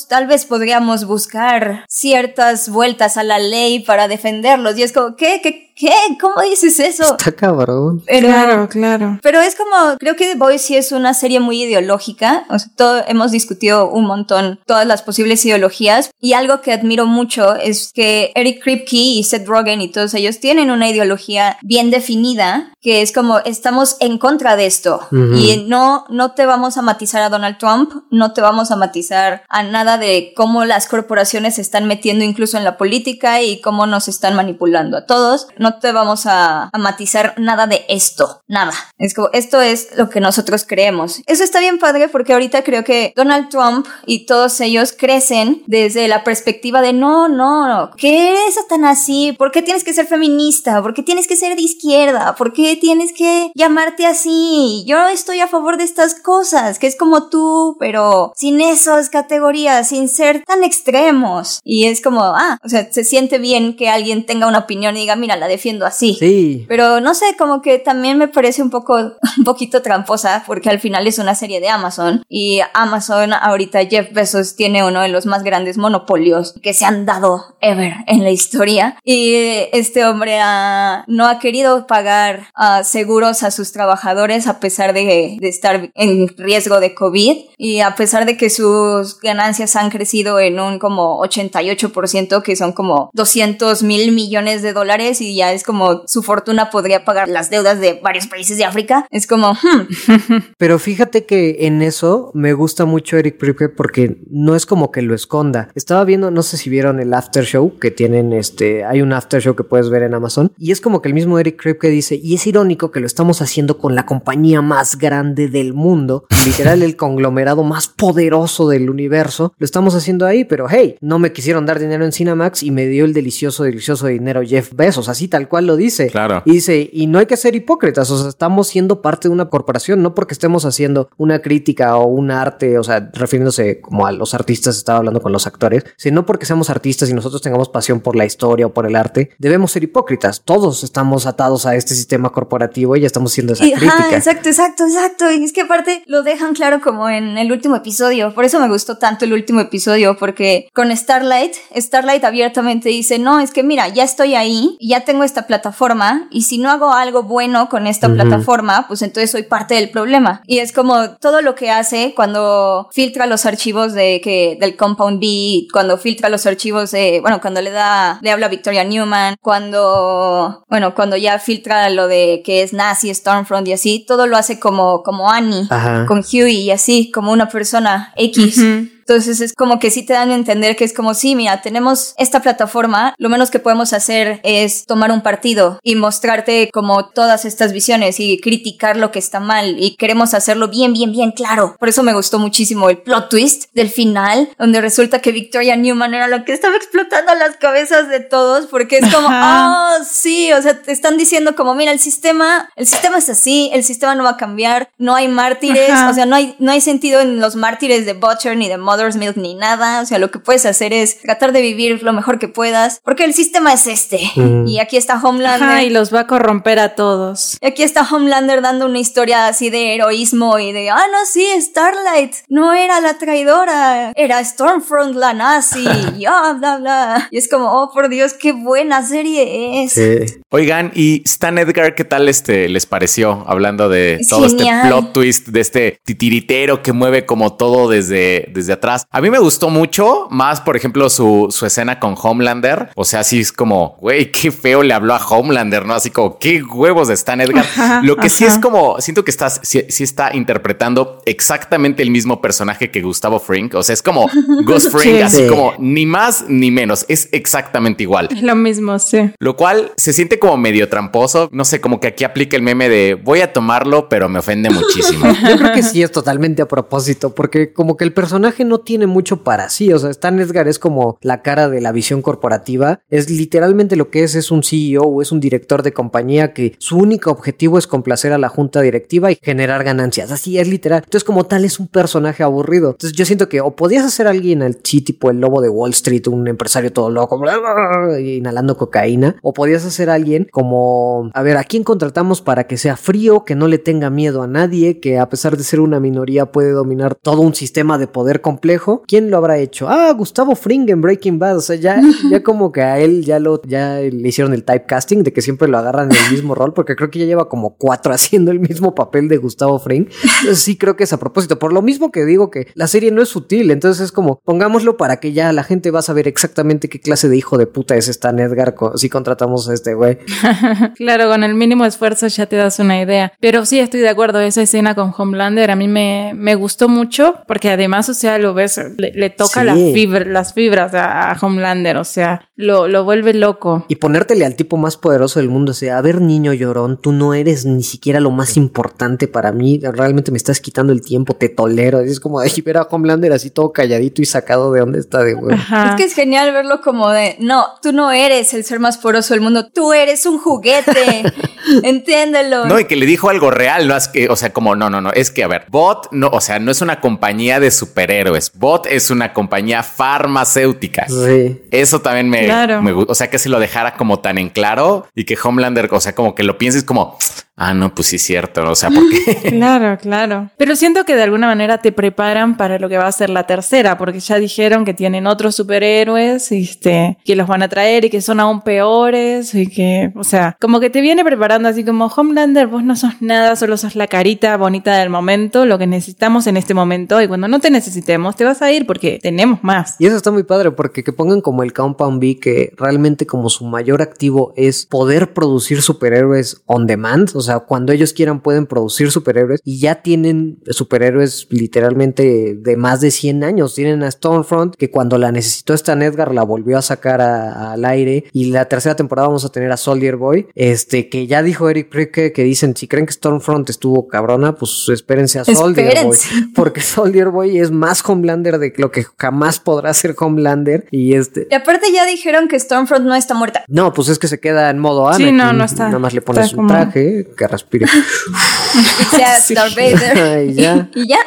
Speaker 4: tal vez podríamos buscar ciertas vueltas a la ley para defenderlos. Y es como, ¿qué? ¿Qué? ¿Qué? ¿Cómo dices eso?
Speaker 3: Está cabrón.
Speaker 4: Pero,
Speaker 2: Claro, claro.
Speaker 4: pero es como, creo que The Boys sí es una serie muy ideológica. O sea, todo, hemos discutido un montón todas las posibles ideologías. Y algo que admiro mucho es que Eric Kripke y Seth Rogen y todos ellos tienen una ideología bien definida, que es como, estamos en contra de esto. Y no, no te vamos a matizar a Donald Trump, no te vamos a matizar a nada de cómo las corporaciones se están metiendo incluso en la política y cómo nos están manipulando a todos. No te vamos a, a matizar nada de esto, nada. Es como, esto es lo que nosotros creemos. Eso está bien padre porque ahorita creo que Donald Trump y todos ellos crecen desde la perspectiva de no, no, no, ¿qué es tan así? ¿Por qué tienes que ser feminista? ¿Por qué tienes que ser de izquierda? ¿Por qué tienes que llamarte así? Yo estoy a favor de estas cosas, que es como tú, pero sin esas categorías, sin ser tan extremos. Y es como, ah, o sea, se siente bien que alguien tenga una opinión y diga, mira, la defiendo así.
Speaker 3: Sí.
Speaker 4: Pero no sé, como que también me parece un poco, un poquito tramposa, porque al final es una serie de Amazon. Y Amazon, ahorita Jeff Bezos tiene uno de los más grandes monopolios que se han dado ever en la historia. Y este hombre ha- no ha querido pagar ah, seguros a sus trabajadores a pesar de, de estar en riesgo de COVID. Y a pesar de que sus ganancias han crecido en un como 88%, que son como 200 mil millones de dólares y ya es como su fortuna podría pagar las deudas de varios países de África. Es como, hmm,
Speaker 3: Pero fíjate que en eso me gusta mucho Eric Kripke porque no es como que lo esconda. Estaba viendo, no sé si vieron el after show que tienen este, hay un after show que puedes ver en Amazon y es como que el mismo Eric Kripke dice, y es irónico que lo estamos haciendo con la compañía más grande del mundo, literal el conglomerado más poderoso del universo, lo estamos haciendo ahí, pero hey, no me quisieron dar dinero en Cinemax y me dio el delicioso, delicioso dinero Jeff Bezos, así tal cual lo dice.
Speaker 1: Claro.
Speaker 3: Y dice, y no hay que ser hipócritas, o sea, estamos siendo parte de una corporación, no porque estemos haciendo una crítica o un arte, o sea, refiriéndose como a los artistas, estaba hablando con los actores, sino porque seamos artistas y nosotros tengamos pasión por la historia o por el arte, debemos ser hipócritas. Todos estamos atados a este sistema corporativo y ya estamos haciendo esa
Speaker 4: Y- ajá,
Speaker 3: crítica.
Speaker 4: exacto, exacto, exacto. Y es que aparte lo dejan claro como en el último episodio. Por eso me gustó tanto el último episodio, porque con Starlight, Starlight abiertamente dice, no, es que mira, ya estoy ahí, ya tengo esta plataforma, y si no hago algo bueno con esta plataforma, pues entonces soy parte del problema. Y es como todo lo que hace cuando filtra los archivos de que, del Compound B, cuando filtra los archivos de, bueno, cuando le da, le habla a Victoria Newman, cuando, bueno, cuando ya filtra lo de que es nazi, Stormfront y así, todo lo hace como, como Annie,
Speaker 3: Ajá.
Speaker 4: con Huey y así, como una persona X. Entonces es como que sí te dan a entender que es como, sí, mira, tenemos esta plataforma, lo menos que podemos hacer es tomar un partido y mostrarte como todas estas visiones y criticar lo que está mal y queremos hacerlo bien, bien, bien claro. Por eso me gustó muchísimo el plot twist del final, donde resulta que Victoria Newman era la que estaba explotando las cabezas de todos porque es como, oh, sí, o sea, te están diciendo como, mira, el sistema, el sistema es así, el sistema no va a cambiar, no hay mártires,
Speaker 2: Ajá.
Speaker 4: o sea, no hay, no hay sentido en los mártires de Butcher ni de Mother's Milk ni nada. O sea, lo que puedes hacer es tratar de vivir lo mejor que puedas. Porque el sistema es este.
Speaker 3: Mm.
Speaker 4: Y aquí está Homelander.
Speaker 2: Ajá, y los va a corromper a todos.
Speaker 4: Y aquí está Homelander dando una historia así de heroísmo y de, ah, no, sí, Starlight no era la traidora, era Stormfront la nazi, y ah, bla, bla. Y es como, oh, por Dios, qué buena serie es.
Speaker 3: Sí.
Speaker 1: Oigan, y Stan Edgar, ¿qué tal este les pareció? Hablando de
Speaker 4: Es
Speaker 1: todo
Speaker 4: genial.
Speaker 1: este plot twist, de este titiritero que mueve como todo desde, desde atrás atrás. A mí me gustó mucho, más por ejemplo su, su escena con Homelander. O sea, así es como, güey, qué feo le habló a Homelander, ¿no? Así como, qué huevos están Edgar. Lo que sí es como, siento que estás, sí, está interpretando exactamente el mismo personaje que Gustavo Frink. O sea, es como Ghost Frink, así como ni más ni menos. Es exactamente igual.
Speaker 2: Es lo mismo, sí.
Speaker 1: Lo cual se siente como medio tramposo. No sé, como que aquí aplica el meme de voy a tomarlo, pero me ofende muchísimo.
Speaker 3: Yo creo que sí es totalmente a propósito, porque como que el personaje no tiene mucho para sí. O sea, Stan Edgar es como la cara de la visión corporativa. Es literalmente lo que es, es un CEO o es un director de compañía que su único objetivo es complacer a la junta directiva y generar ganancias. Así es literal. Entonces, como tal, es un personaje aburrido. Entonces, yo siento que o podías hacer a alguien al sí, tipo el lobo de Wall Street, un empresario todo loco, inhalando cocaína, o podías hacer a alguien como, a ver, ¿a quién contratamos para que sea frío, que no le tenga miedo a nadie, que a pesar de ser una minoría puede dominar todo un sistema de poder complejo? ¿Quién lo habrá hecho? Ah, Gustavo Fring en Breaking Bad. O sea, ya, ya como que a él ya lo, ya le hicieron el typecasting de que siempre lo agarran en el mismo rol, porque creo que ya lleva como cuatro haciendo el mismo papel de Gustavo Fring. Entonces sí creo que es a propósito. Por lo mismo que digo que la serie no es sutil, entonces es como pongámoslo para que ya la gente va a saber exactamente qué clase de hijo de puta es Stan Edgar si contratamos a este güey.
Speaker 2: claro, con el mínimo esfuerzo ya te das una idea. Pero sí estoy de acuerdo, esa escena con Homelander a mí me, me gustó mucho porque además, o sea, lo ves, le, toca las fibras a, a, Homelander, o sea, lo, lo vuelve loco.
Speaker 3: Y ponértele al tipo más poderoso del mundo, o sea, a ver niño llorón, tú no eres ni siquiera lo más importante para mí, realmente me estás quitando el tiempo, te tolero. Es como de ver a Homelander así todo calladito y sacado de dónde está de güey.
Speaker 4: Es que es genial verlo como de, no, tú no eres el ser más poderoso del mundo, tú eres un juguete. Entiéndelo.
Speaker 1: No, y que le dijo algo real, no es que, o sea, como no, no, no, es que a ver, Bot no, o sea, no es una compañía de superhéroes. Bot es una compañía farmacéutica. Sí. Eso también me, me gusta, o sea, que si lo dejara como tan en claro y que Homelander, o sea, como que lo pienses como Ah, no, pues sí es cierto, o sea, porque...
Speaker 2: claro, claro. Pero siento que de alguna manera te preparan para lo que va a ser la tercera, porque ya dijeron que tienen otros superhéroes, este, que los van a traer y que son aún peores y que, o sea, como que te viene preparando así como Homelander, vos no sos nada, solo sos la carita bonita del momento, lo que necesitamos en este momento y cuando no te necesitemos te vas a ir porque tenemos más.
Speaker 3: Y eso está muy padre porque que pongan como el Compound B que realmente como su mayor activo es poder producir superhéroes on demand, o sea, cuando ellos quieran pueden producir superhéroes y ya tienen superhéroes literalmente de más de 100 años. Tienen a Stormfront, que cuando la necesitó Stan Edgar la volvió a sacar al aire. Y la tercera temporada vamos a tener a Soldier Boy, este, que ya dijo Eric Pricke que dicen, si creen que Stormfront estuvo cabrona, pues espérense a Soldier Boy. Porque Soldier Boy es más Homelander de lo que jamás podrá ser Homelander. Y este...
Speaker 4: Y aparte ya dijeron que Stormfront no está muerta.
Speaker 3: No, pues es que se queda en modo Anakin.
Speaker 2: Sí, no, no está.
Speaker 3: Nada más le pones un traje, que respire.
Speaker 4: y ya. y ya.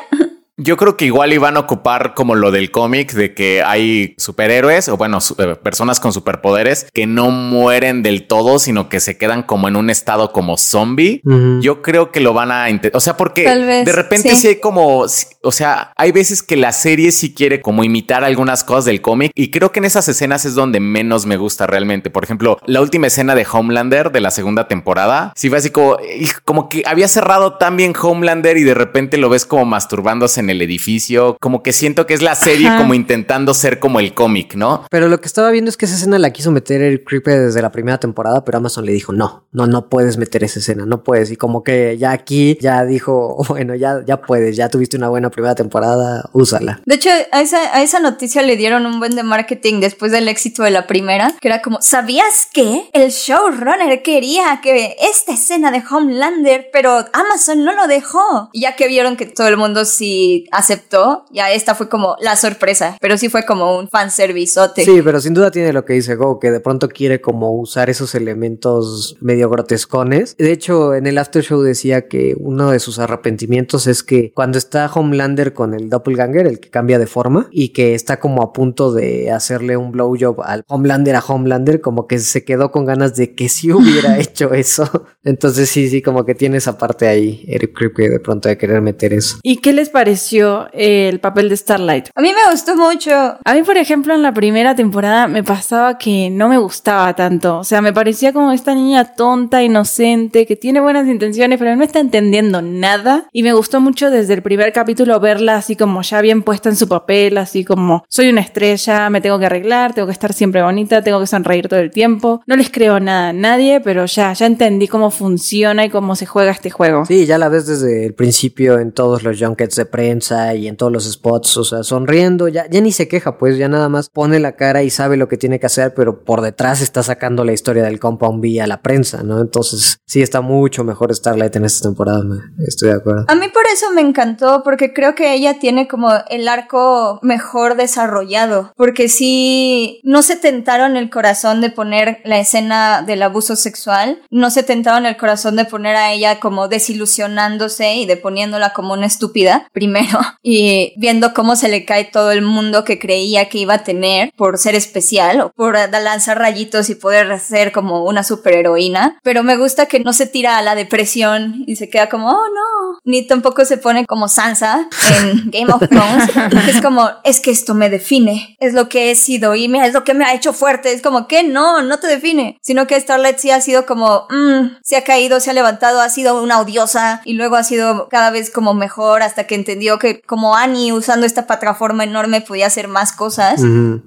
Speaker 1: Yo creo que igual iban a ocupar como lo del cómic de que hay superhéroes o bueno, eh, personas con superpoderes que no mueren del todo, sino que se quedan como en un estado como zombie. Yo creo que lo van a o sea, porque de repente sí. hay como, o sea, hay veces que la serie sí quiere como imitar algunas cosas del cómic y creo que en esas escenas es donde menos me gusta realmente. Por ejemplo, la última escena de Homelander de la segunda temporada, sí fue así como, como que había cerrado tan bien Homelander y de repente lo ves como masturbándose en el edificio. Como que siento que es la serie como intentando ser como el cómic, ¿no?
Speaker 3: Pero lo que estaba viendo es que esa escena la quiso meter el Creeper desde la primera temporada, pero Amazon le dijo, no, no, no puedes meter esa escena, no puedes. Y como que ya aquí ya dijo, bueno, ya, ya puedes, ya tuviste una buena primera temporada, úsala.
Speaker 4: De hecho, a esa, a esa noticia le dieron un buen de marketing después del éxito de la primera, que era como, ¿sabías que el showrunner quería que esta escena de Homelander, pero Amazon no lo dejó? Y ya que vieron que todo el mundo sí aceptó, ya esta fue como la sorpresa, pero sí fue como un fanserviceote.
Speaker 3: Sí, pero sin duda tiene lo que dice Go, que de pronto quiere como usar esos elementos medio grotescones. De hecho, en el after show decía que uno de sus arrepentimientos es que cuando está Homelander con el doppelganger, el que cambia de forma, y que está como a punto de hacerle un blowjob al Homelander a Homelander, como que se quedó con ganas de que sí hubiera hecho eso. Entonces sí, sí, como que tiene esa parte ahí, Eric Kripke de pronto de querer meter eso.
Speaker 2: ¿Y qué les pareció? Pareció el papel de Starlight?
Speaker 4: A mí me gustó mucho.
Speaker 2: A mí, por ejemplo, en la primera temporada me pasaba que no me gustaba tanto. O sea, me parecía como esta niña tonta, inocente, que tiene buenas intenciones, pero no está entendiendo nada. Y me gustó mucho desde el primer capítulo verla así como ya bien puesta en su papel, así como soy una estrella, me tengo que arreglar, tengo que estar siempre bonita, tengo que sonreír todo el tiempo. No les creo nada a nadie, pero ya, ya entendí cómo funciona y cómo se juega este juego.
Speaker 3: Sí, ya la ves desde el principio en todos los junkets de prensa y en todos los spots, o sea, sonriendo, ya, ya ni se queja, pues ya nada más pone la cara y sabe lo que tiene que hacer, pero por detrás está sacando la historia del Compound B a la prensa, ¿no? Entonces, sí está mucho mejor Starlight en esta temporada, estoy de acuerdo.
Speaker 4: A mí por eso me encantó, porque creo que ella tiene como el arco mejor desarrollado, porque sí, no se tentaron el corazón de poner la escena del abuso sexual, no se tentaron el corazón de poner a ella como desilusionándose y de poniéndola como una estúpida, primero, y viendo cómo se le cae todo el mundo que creía que iba a tener por ser especial o por lanzar rayitos y poder ser como una superheroína, pero me gusta que no se tira a la depresión y se queda como, oh no, ni tampoco se pone como Sansa en Game of Thrones, es como, es que esto me define, es lo que he sido y es lo que me ha hecho fuerte, es como que no, no te define, sino que Starlight sí ha sido como, mmm, se ha caído, se ha levantado, ha sido una odiosa y luego ha sido cada vez como mejor hasta que entendió que como Annie usando esta plataforma enorme podía hacer más cosas,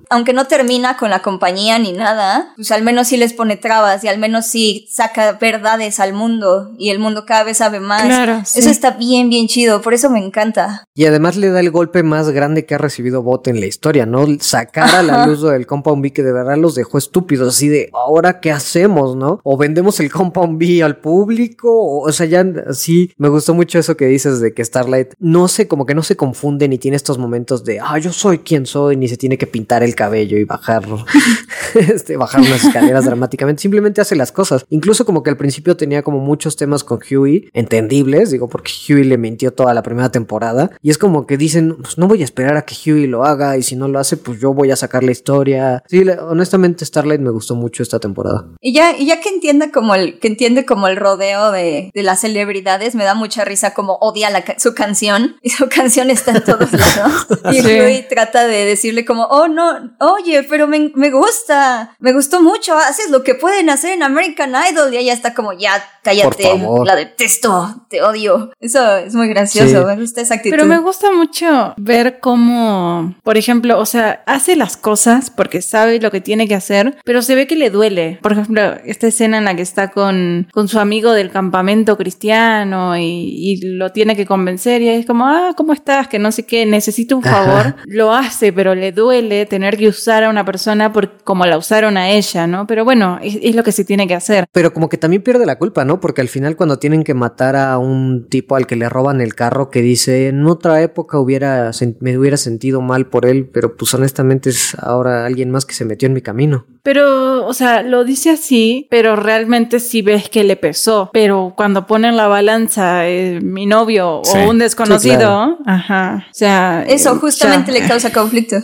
Speaker 4: aunque no termina con la compañía ni nada, pues al menos sí les pone trabas y al menos sí saca verdades al mundo y el mundo cada vez sabe más. Eso está bien, bien chido, por eso me encanta.
Speaker 3: Y además le da el golpe más grande que ha recibido Bot en la historia, ¿no? Sacar a la luz del Compound B que de verdad los dejó estúpidos, así de, ¿ahora qué hacemos, no? O vendemos el Compound B al público, o, sea, ya sí, me gustó mucho eso que dices de que Starlight no sé, como que no se confunde ni tiene estos momentos de, ah, yo soy quien soy, ni se tiene que pintar el cabello y bajar, este, bajar unas escaleras dramáticamente, simplemente hace las cosas. Incluso como que al principio tenía como muchos temas con Huey, entendibles, digo, porque Huey le mintió toda la primera temporada, y es como que dicen, pues no voy a esperar a que Huey lo haga, y si no lo hace, pues yo voy a sacar la historia. Sí, honestamente Starlight me gustó mucho esta temporada.
Speaker 4: Y ya, y ya que entiende como el, que entiende como el rodeo de, de las celebridades, me da mucha risa como odia la, su canción, y su canción está en todos lados. y Huey trata de decirle como, oh no, oye, pero me, me gusta, me gustó mucho, haces lo que pueden hacer en American Idol, y ella está como, ya, cállate, la detesto, te odio. Eso es muy gracioso, me gusta esa actitud.
Speaker 2: Pero me gusta mucho ver cómo, por ejemplo, o sea, hace las cosas porque sabe lo que tiene que hacer, pero se ve que le duele. Por ejemplo, esta escena en la que está con, con su amigo del campamento cristiano y, y lo tiene que convencer y es como, ah, ¿cómo estás? Que no sé qué, necesito un favor. Lo hace, pero le duele tener que usar a una persona por, como la usaron a ella, ¿no? Pero bueno, es, es lo que se tiene que hacer.
Speaker 3: Pero como que también pierde la culpa, ¿no? Porque al final cuando tienen que matar a un tipo al que le roban el carro que dice, en otra época hubiera, me hubiera sentido mal por él, pero pues honestamente es ahora alguien más que se metió en mi camino.
Speaker 2: Pero, o sea, lo dice así, pero realmente sí ves que le pesó. Pero cuando ponen la balanza eh, mi novio o un desconocido, ajá, o sea...
Speaker 4: Eso justamente le causa conflicto.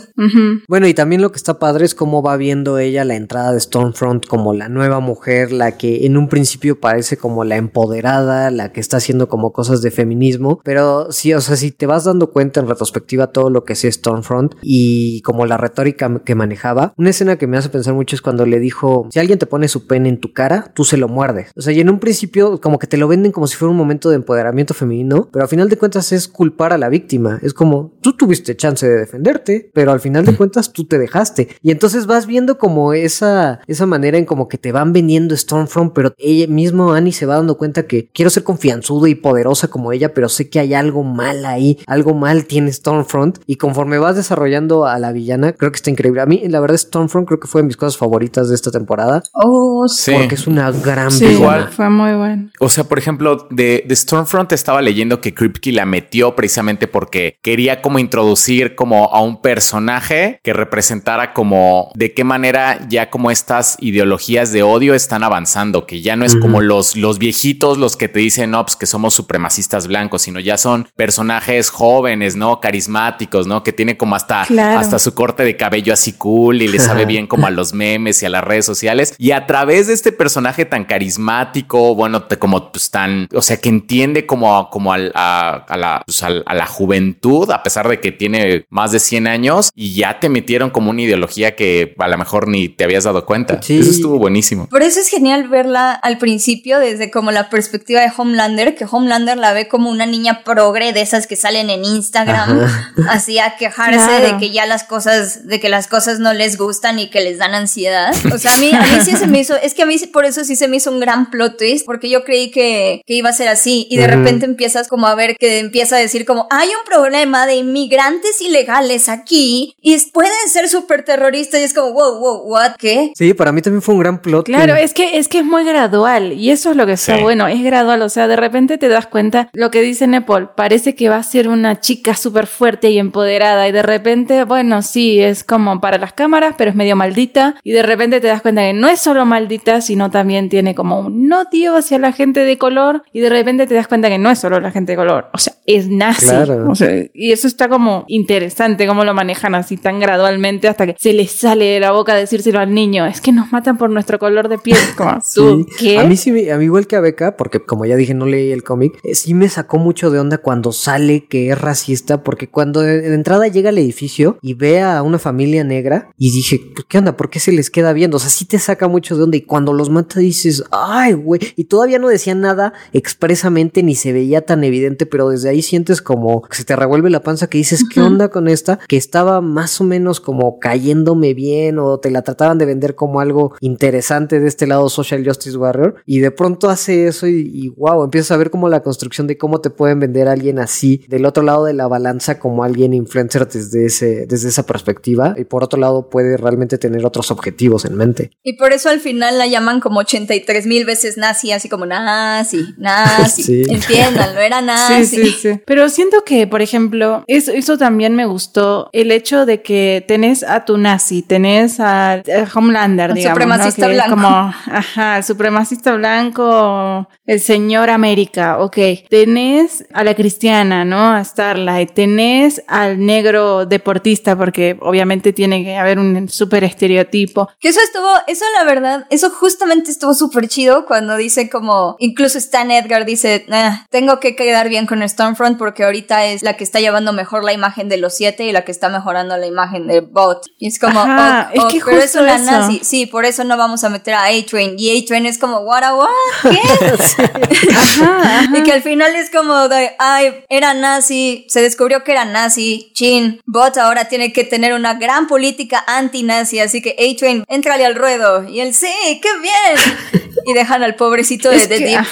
Speaker 3: Bueno, y también lo que está padre es cómo va viendo ella la entrada de Stormfront como la nueva mujer, la que en un principio parece como la empoderada, la que está haciendo como cosas de feminismo, pero sí, o sea, si te vas dando cuenta en retrospectiva todo lo que es Stormfront y como la retórica que manejaba, una escena que me hace pensar mucho es cuando le dijo, si alguien te pone su pene en tu cara, tú se lo muerdes. O sea, y en un principio como que te lo venden como si fuera un momento de empoderamiento femenino, pero al final de cuentas es culpar a la víctima. Es como, tú tuviste chance de defenderte, pero al final de cuentas tú te dejaste. Y entonces vas viendo como esa, esa manera en como que te van vendiendo Stormfront, pero ella mismo, Annie, se va dando cuenta que quiero ser confianzuda y poderosa como ella, pero sé que hay algo mal ahí, algo mal tiene Stormfront. Y conforme vas desarrollando a la villana, creo que está increíble. A mí, la verdad, Stormfront creo que fue de mis cosas favoritas de esta temporada.
Speaker 4: Oh, sí.
Speaker 3: Porque es una gran
Speaker 2: sí, Igual fue muy bueno.
Speaker 1: O sea, por ejemplo, de, de, Stormfront estaba leyendo que Kripke la metió precisamente porque quería como introducir como a un personaje que representara como de qué manera ya como estas ideologías de odio están avanzando, que ya no es como los, los viejitos los que te dicen, no, pues que somos supremacistas blancos, sino ya son personajes jóvenes, ¿no? Carismáticos, ¿no? Que tiene como hasta, hasta su corte de cabello así cool y le sabe bien como a los memes y a las redes sociales. Y a través de este personaje tan carismático, bueno, como pues tan, o sea, que entiende como, como al, a, la, pues, a, a la juventud, a pesar de que tiene más de 100 años, y ya te metieron como una ideología que a lo mejor ni te habías dado cuenta.
Speaker 3: Sí.
Speaker 1: Eso estuvo buenísimo.
Speaker 4: Por eso es genial verla al principio desde como la perspectiva de Homelander, que Homelander la ve como una niña progre de esas que salen en Instagram, así a quejarse
Speaker 2: Claro.
Speaker 4: de que ya las cosas, de que las cosas no les gustan y que les dan ansiedad. O sea, a mí, a mí sí se me hizo, es que a mí por eso sí se me hizo un gran plot twist, porque yo creí que, que iba a ser así y de repente empiezas como a ver que empieza a decir como hay un problema de inmigrantes ilegales aquí y es- pueden ser súper terroristas y es como wow, wow, what, ¿qué?
Speaker 3: Sí, para mí también fue un gran plot.
Speaker 2: Claro,
Speaker 3: que-
Speaker 2: es que, es que es muy gradual y eso es lo que está
Speaker 1: Sí.
Speaker 2: bueno, es gradual, o sea, de repente te das cuenta, lo que dice Nepal, parece que va a ser una chica súper fuerte y empoderada y de repente, bueno, sí, es como para las cámaras, pero es medio maldita y de repente te das cuenta que no es solo maldita, sino también tiene como un odio hacia la gente de color y de repente te das cuenta que no es solo la gente de color, o sea, es nazi.
Speaker 3: Claro.
Speaker 2: O sea, y eso está como interesante, cómo lo manejan así tan gradualmente hasta que se les sale de la boca decírselo al niño, es que nos matan por nuestro color de piel, como tú,
Speaker 3: Sí.
Speaker 2: ¿qué?
Speaker 3: A mí sí, a mí igual que a Beca, porque como ya dije, no leí el cómic, eh, sí me sacó mucho de onda cuando sale que es racista, porque cuando de, de entrada llega al edificio y ve a una familia negra y dije, "Pues, ¿qué onda? ¿Por qué se les queda viendo? O sea, sí te saca mucho de onda y cuando los mata dices, ay, güey, y todavía no decían nada expresamente ni se veía tan evidente, pero desde ahí sientes como que se te revuelve la panza que dices, ¿qué onda con esta? Que estaba más o menos como cayéndome bien o te la trataban de vender como algo interesante de este lado Social Justice Warrior y de pronto hace eso y, y wow, empiezas a ver como la construcción de cómo te pueden vender a alguien así del otro lado de la balanza como alguien influencer desde ese desde esa perspectiva y por otro lado puede realmente tener otros objetivos en mente.
Speaker 4: Y por eso al final la llaman como 83 mil veces nazi, así como nazi, nazi.
Speaker 3: Sí.
Speaker 4: Entiéndanlo, era nazi.
Speaker 2: Sí, sí, sí. Pero siento que, por ejemplo, eso, eso también me gustó, el hecho de que tenés a tu nazi, tenés a, a Homelander, digamos.
Speaker 4: supremacista
Speaker 2: ¿no?
Speaker 4: Blanco.
Speaker 2: Como, ajá, el supremacista blanco, el señor América, ok. Tenés a la cristiana, ¿no? A Starlight. Tenés al negro deportista, porque obviamente tiene que haber un súper estereotipo.
Speaker 4: Que eso estuvo, eso la verdad, eso justamente estuvo súper chido cuando dice como, incluso Stan Edgar dice, "Ah, tengo que quedar bien con Stormfront porque ahorita es la que está llevando mejor la imagen de los siete y la que está mejorando la imagen de Bot. Y es como,
Speaker 2: Ajá,
Speaker 4: ok,
Speaker 2: es
Speaker 4: ok,
Speaker 2: que
Speaker 4: pero eso la
Speaker 2: eso.
Speaker 4: nazi, sí, por eso no vamos a meter a A-Train. Y A-Train es como, what a what, ¿qué?
Speaker 2: Ajá, ajá.
Speaker 4: Y que al final es como de, ay, era nazi, se descubrió que era nazi, chin, Bot ahora tiene que tener una gran política anti-nazi, así que A-Train, entrale al ruedo. Y él, sí, qué bien. Y dejan al pobrecito de
Speaker 2: Es
Speaker 4: The
Speaker 2: que,
Speaker 4: Deep.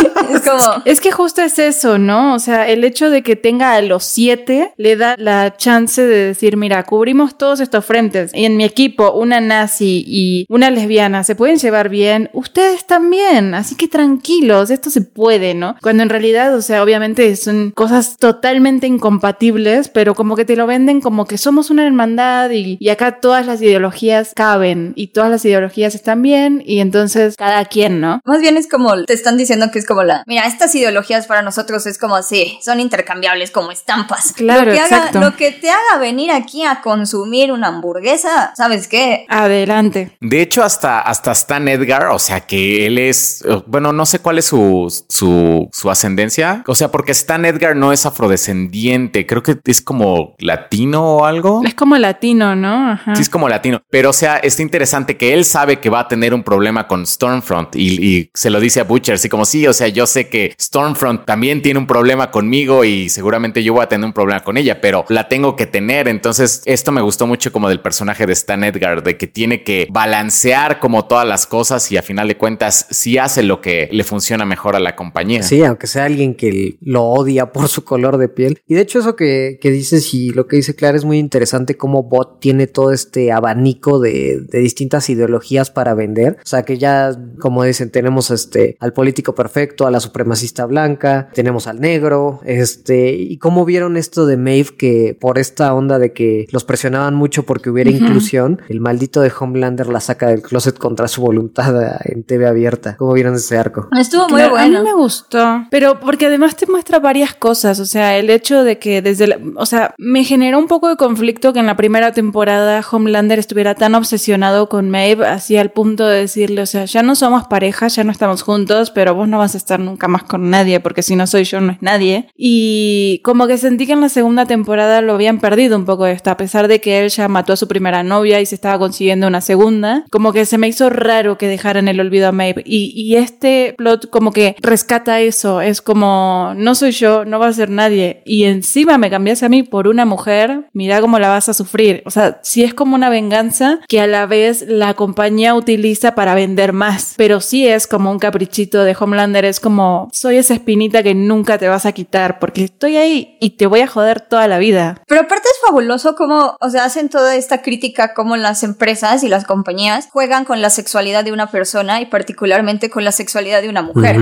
Speaker 4: Es como,
Speaker 2: Es que justo es eso, ¿no? O sea, el hecho de que tenga a los siete le da la chance de decir, mira, cubrimos todos estos frentes. Y en mi equipo, una nazi y una lesbiana se pueden llevar bien, ustedes también. Así que tranquilos, esto se puede, ¿no? Cuando en realidad, o sea, obviamente son cosas totalmente incompatibles, pero como que te lo venden como que somos una hermandad y, y acá todas las ideologías caben y todas las ideologías están bien y entonces cada quien, ¿no?
Speaker 4: más bien es como, te están diciendo que es como la, mira, estas ideologías para nosotros es como, sí, son intercambiables como estampas.
Speaker 2: Claro,
Speaker 4: lo que
Speaker 2: exacto.
Speaker 4: Haga, lo que te haga venir aquí a consumir una hamburguesa, ¿sabes qué?
Speaker 2: Adelante.
Speaker 1: De hecho, hasta, hasta Stan Edgar, o sea que él es, eh, bueno, no sé cuál es su, su, su ascendencia. O sea, porque Stan Edgar no es afrodescendiente, creo que es como latino o algo.
Speaker 2: Es como latino, ¿no? Ajá.
Speaker 1: Sí, es como latino. Pero, o sea, está interesante que él sabe que va a tener un problema con Stormfront y, y se lo dice a Butcher, así como sí, o sea, yo sé que Stormfront también tiene un problema conmigo y seguramente yo voy a tener un problema con ella, pero la tengo que tener. Entonces, esto me gustó mucho como del personaje de Stan Edgar, de que tiene que balancear como todas las cosas y a final de cuentas sí hace lo que le funciona mejor a la compañía.
Speaker 3: Sí, aunque sea alguien que lo odia por su color de piel. Y de hecho eso que, que dices y lo que dice Clara es muy interesante cómo Bot tiene todo este abanico de, de distintas ideologías para vender. O sea que ya, como dicen, tenemos este al político perfecto, a la supremacista blanca, tenemos al negro, este, y cómo vieron esto de Maeve que por esta onda de que los presionaban mucho porque hubiera inclusión, el maldito de Homelander la saca del closet contra su voluntad en TV abierta. ¿Cómo vieron ese arco?
Speaker 4: Estuvo muy
Speaker 2: Claro, A
Speaker 4: bueno.
Speaker 2: mí me gustó, pero porque además te muestra varias cosas, o sea, el hecho de que desde la, o sea, me generó un poco de conflicto que en la primera temporada Homelander estuviera tan obsesionado con Maeve, así al punto de decirle, o sea, ya no somos pareja, ya no estamos juntos, pero vos no vas a estar nunca más con nadie, porque si no soy yo no es nadie. Y como que sentí que en la segunda temporada lo habían perdido un poco esto, a pesar de que él ya mató a su primera novia y se estaba consiguiendo una segunda, como que se me hizo raro que dejaran el olvido a Maeve. Y, y este plot como que rescata eso, es como, no soy yo, no va a ser nadie. Y encima me cambias a mí por una mujer, mira cómo la vas a sufrir. O sea, si es como una venganza que a la vez la compañía utiliza para vender más, pero sí es como un caprichito de Homelander, es como, soy esa espinita que nunca te vas a quitar, porque estoy ahí y te voy a joder toda la vida.
Speaker 4: Pero aparte es fabuloso como, o sea, hacen toda esta crítica como las empresas y las compañías juegan con la sexualidad de una persona y particularmente con la sexualidad de una mujer.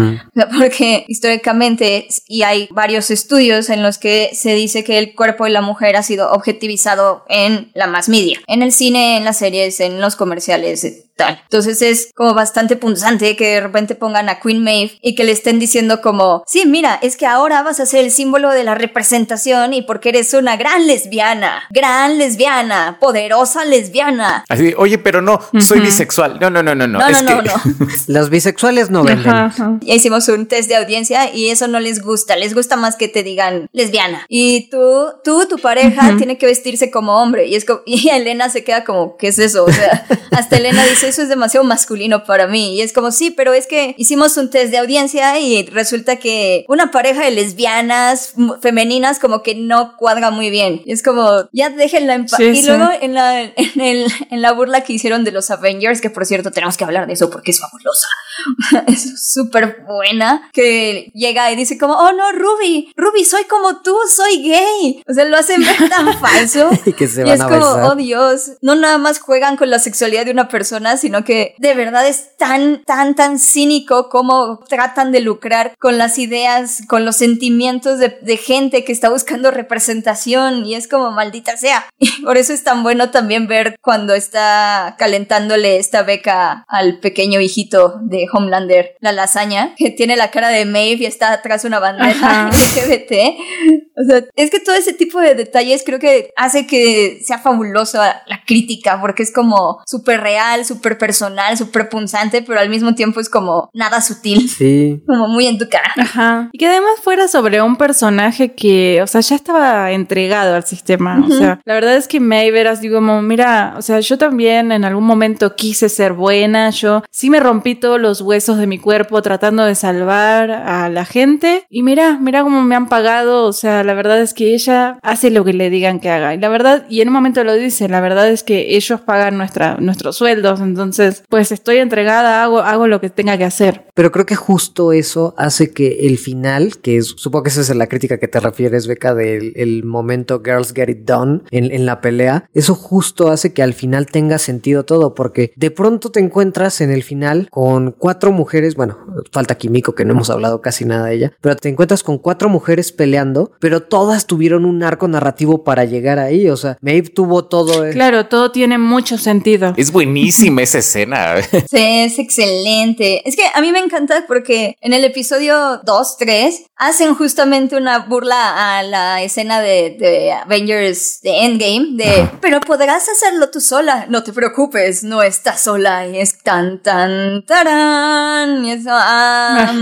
Speaker 4: Porque históricamente, y hay varios estudios en los que se dice que el cuerpo de la mujer ha sido objetivizado en la más media, en el cine, en las series, en los comerciales, tal. Entonces es como bastante punzante que de repente pongan a Queen Maeve y que le estén diciendo como, sí, mira, es que ahora vas a ser el símbolo de la representación y porque eres una gran lesbiana, gran lesbiana, poderosa lesbiana.
Speaker 1: Así, oye, pero no, soy bisexual. No, no, no, no, no.
Speaker 4: No, no, no, no.
Speaker 3: Los bisexuales no venden.
Speaker 2: Ajá, ajá.
Speaker 4: Ya hicimos un test de audiencia y eso no les gusta, les gusta más que te digan lesbiana. Y tú, tú, tu pareja tiene que vestirse como hombre y es como, y Elena se queda como, ¿qué es eso? O sea, hasta Elena dice, eso es demasiado masculino para mí. Y es como, sí, pero es que hicimos un test de audiencia y resulta que una pareja de lesbianas femeninas como que no cuadra muy bien. Y es como, ya déjenla en paz.
Speaker 2: Sí,
Speaker 4: y
Speaker 2: sí.
Speaker 4: luego en la, en, el, en la burla que hicieron de los Avengers, que por cierto tenemos que hablar de eso porque es fabulosa. es súper buena. Que llega y dice como, oh no, Ruby, Ruby, soy como tú, soy gay. O sea, lo hacen ver tan falso.
Speaker 3: Y que se
Speaker 4: Y
Speaker 3: van
Speaker 4: es
Speaker 3: a
Speaker 4: como,
Speaker 3: besar.
Speaker 4: oh Dios, no nada más juegan con la sexualidad de una persona, sino que de verdad es tan, tan, tan cínico como tratan de lucrar con las ideas, con los sentimientos de, de gente que está buscando representación y es como maldita sea. Y por eso es tan bueno también ver cuando está calentándole esta beca al pequeño hijito de Homelander, la lasaña, que tiene la cara de Maeve y está atrás una bandera. LGBT. O sea, es que todo ese tipo de detalles creo que hace que sea fabulosa la crítica, porque es como súper real, súper personal, súper punzante, pero al mismo tiempo es como nada sutil,
Speaker 3: Sí.
Speaker 4: como muy en tu cara.
Speaker 2: Ajá. Y que además fuera sobre un personaje que, o sea, ya estaba entregado al sistema. O sea, la verdad es que Maeve era así como, mira, o sea, yo también en algún momento quise ser buena. Yo sí me rompí todos los huesos de mi cuerpo tratando de salvar a la gente. Y mira, mira cómo me han pagado. O sea, la verdad es que ella hace lo que le digan que haga. Y la verdad, y en un momento lo dice, la verdad es que ellos pagan nuestra, nuestros sueldos. Entonces, pues estoy entregada, hago, hago lo que tenga que hacer.
Speaker 3: Pero creo que justo eso hace que el final, que es, supongo que esa es la crítica que te refieres, Beca, del el momento Girls Get It Done en, en la pelea, eso justo hace que al final tenga sentido todo, porque de pronto te encuentras en el final con cuatro mujeres, bueno, falta Kimiko, que no hemos hablado casi nada de ella, pero te encuentras con cuatro mujeres peleando, pero todas tuvieron un arco narrativo para llegar ahí, o sea, Maeve tuvo todo... eh,
Speaker 2: Claro, todo tiene mucho sentido.
Speaker 1: Es buenísima esa escena.
Speaker 4: Sí, es excelente. Es que a mí me encanta porque en el episodio 2, 3, hacen justamente una burla a la escena de, de Avengers de Endgame, de, pero podrás hacerlo tú sola, no te preocupes, no estás sola, y es tan, tan, tarán, y eso, ah,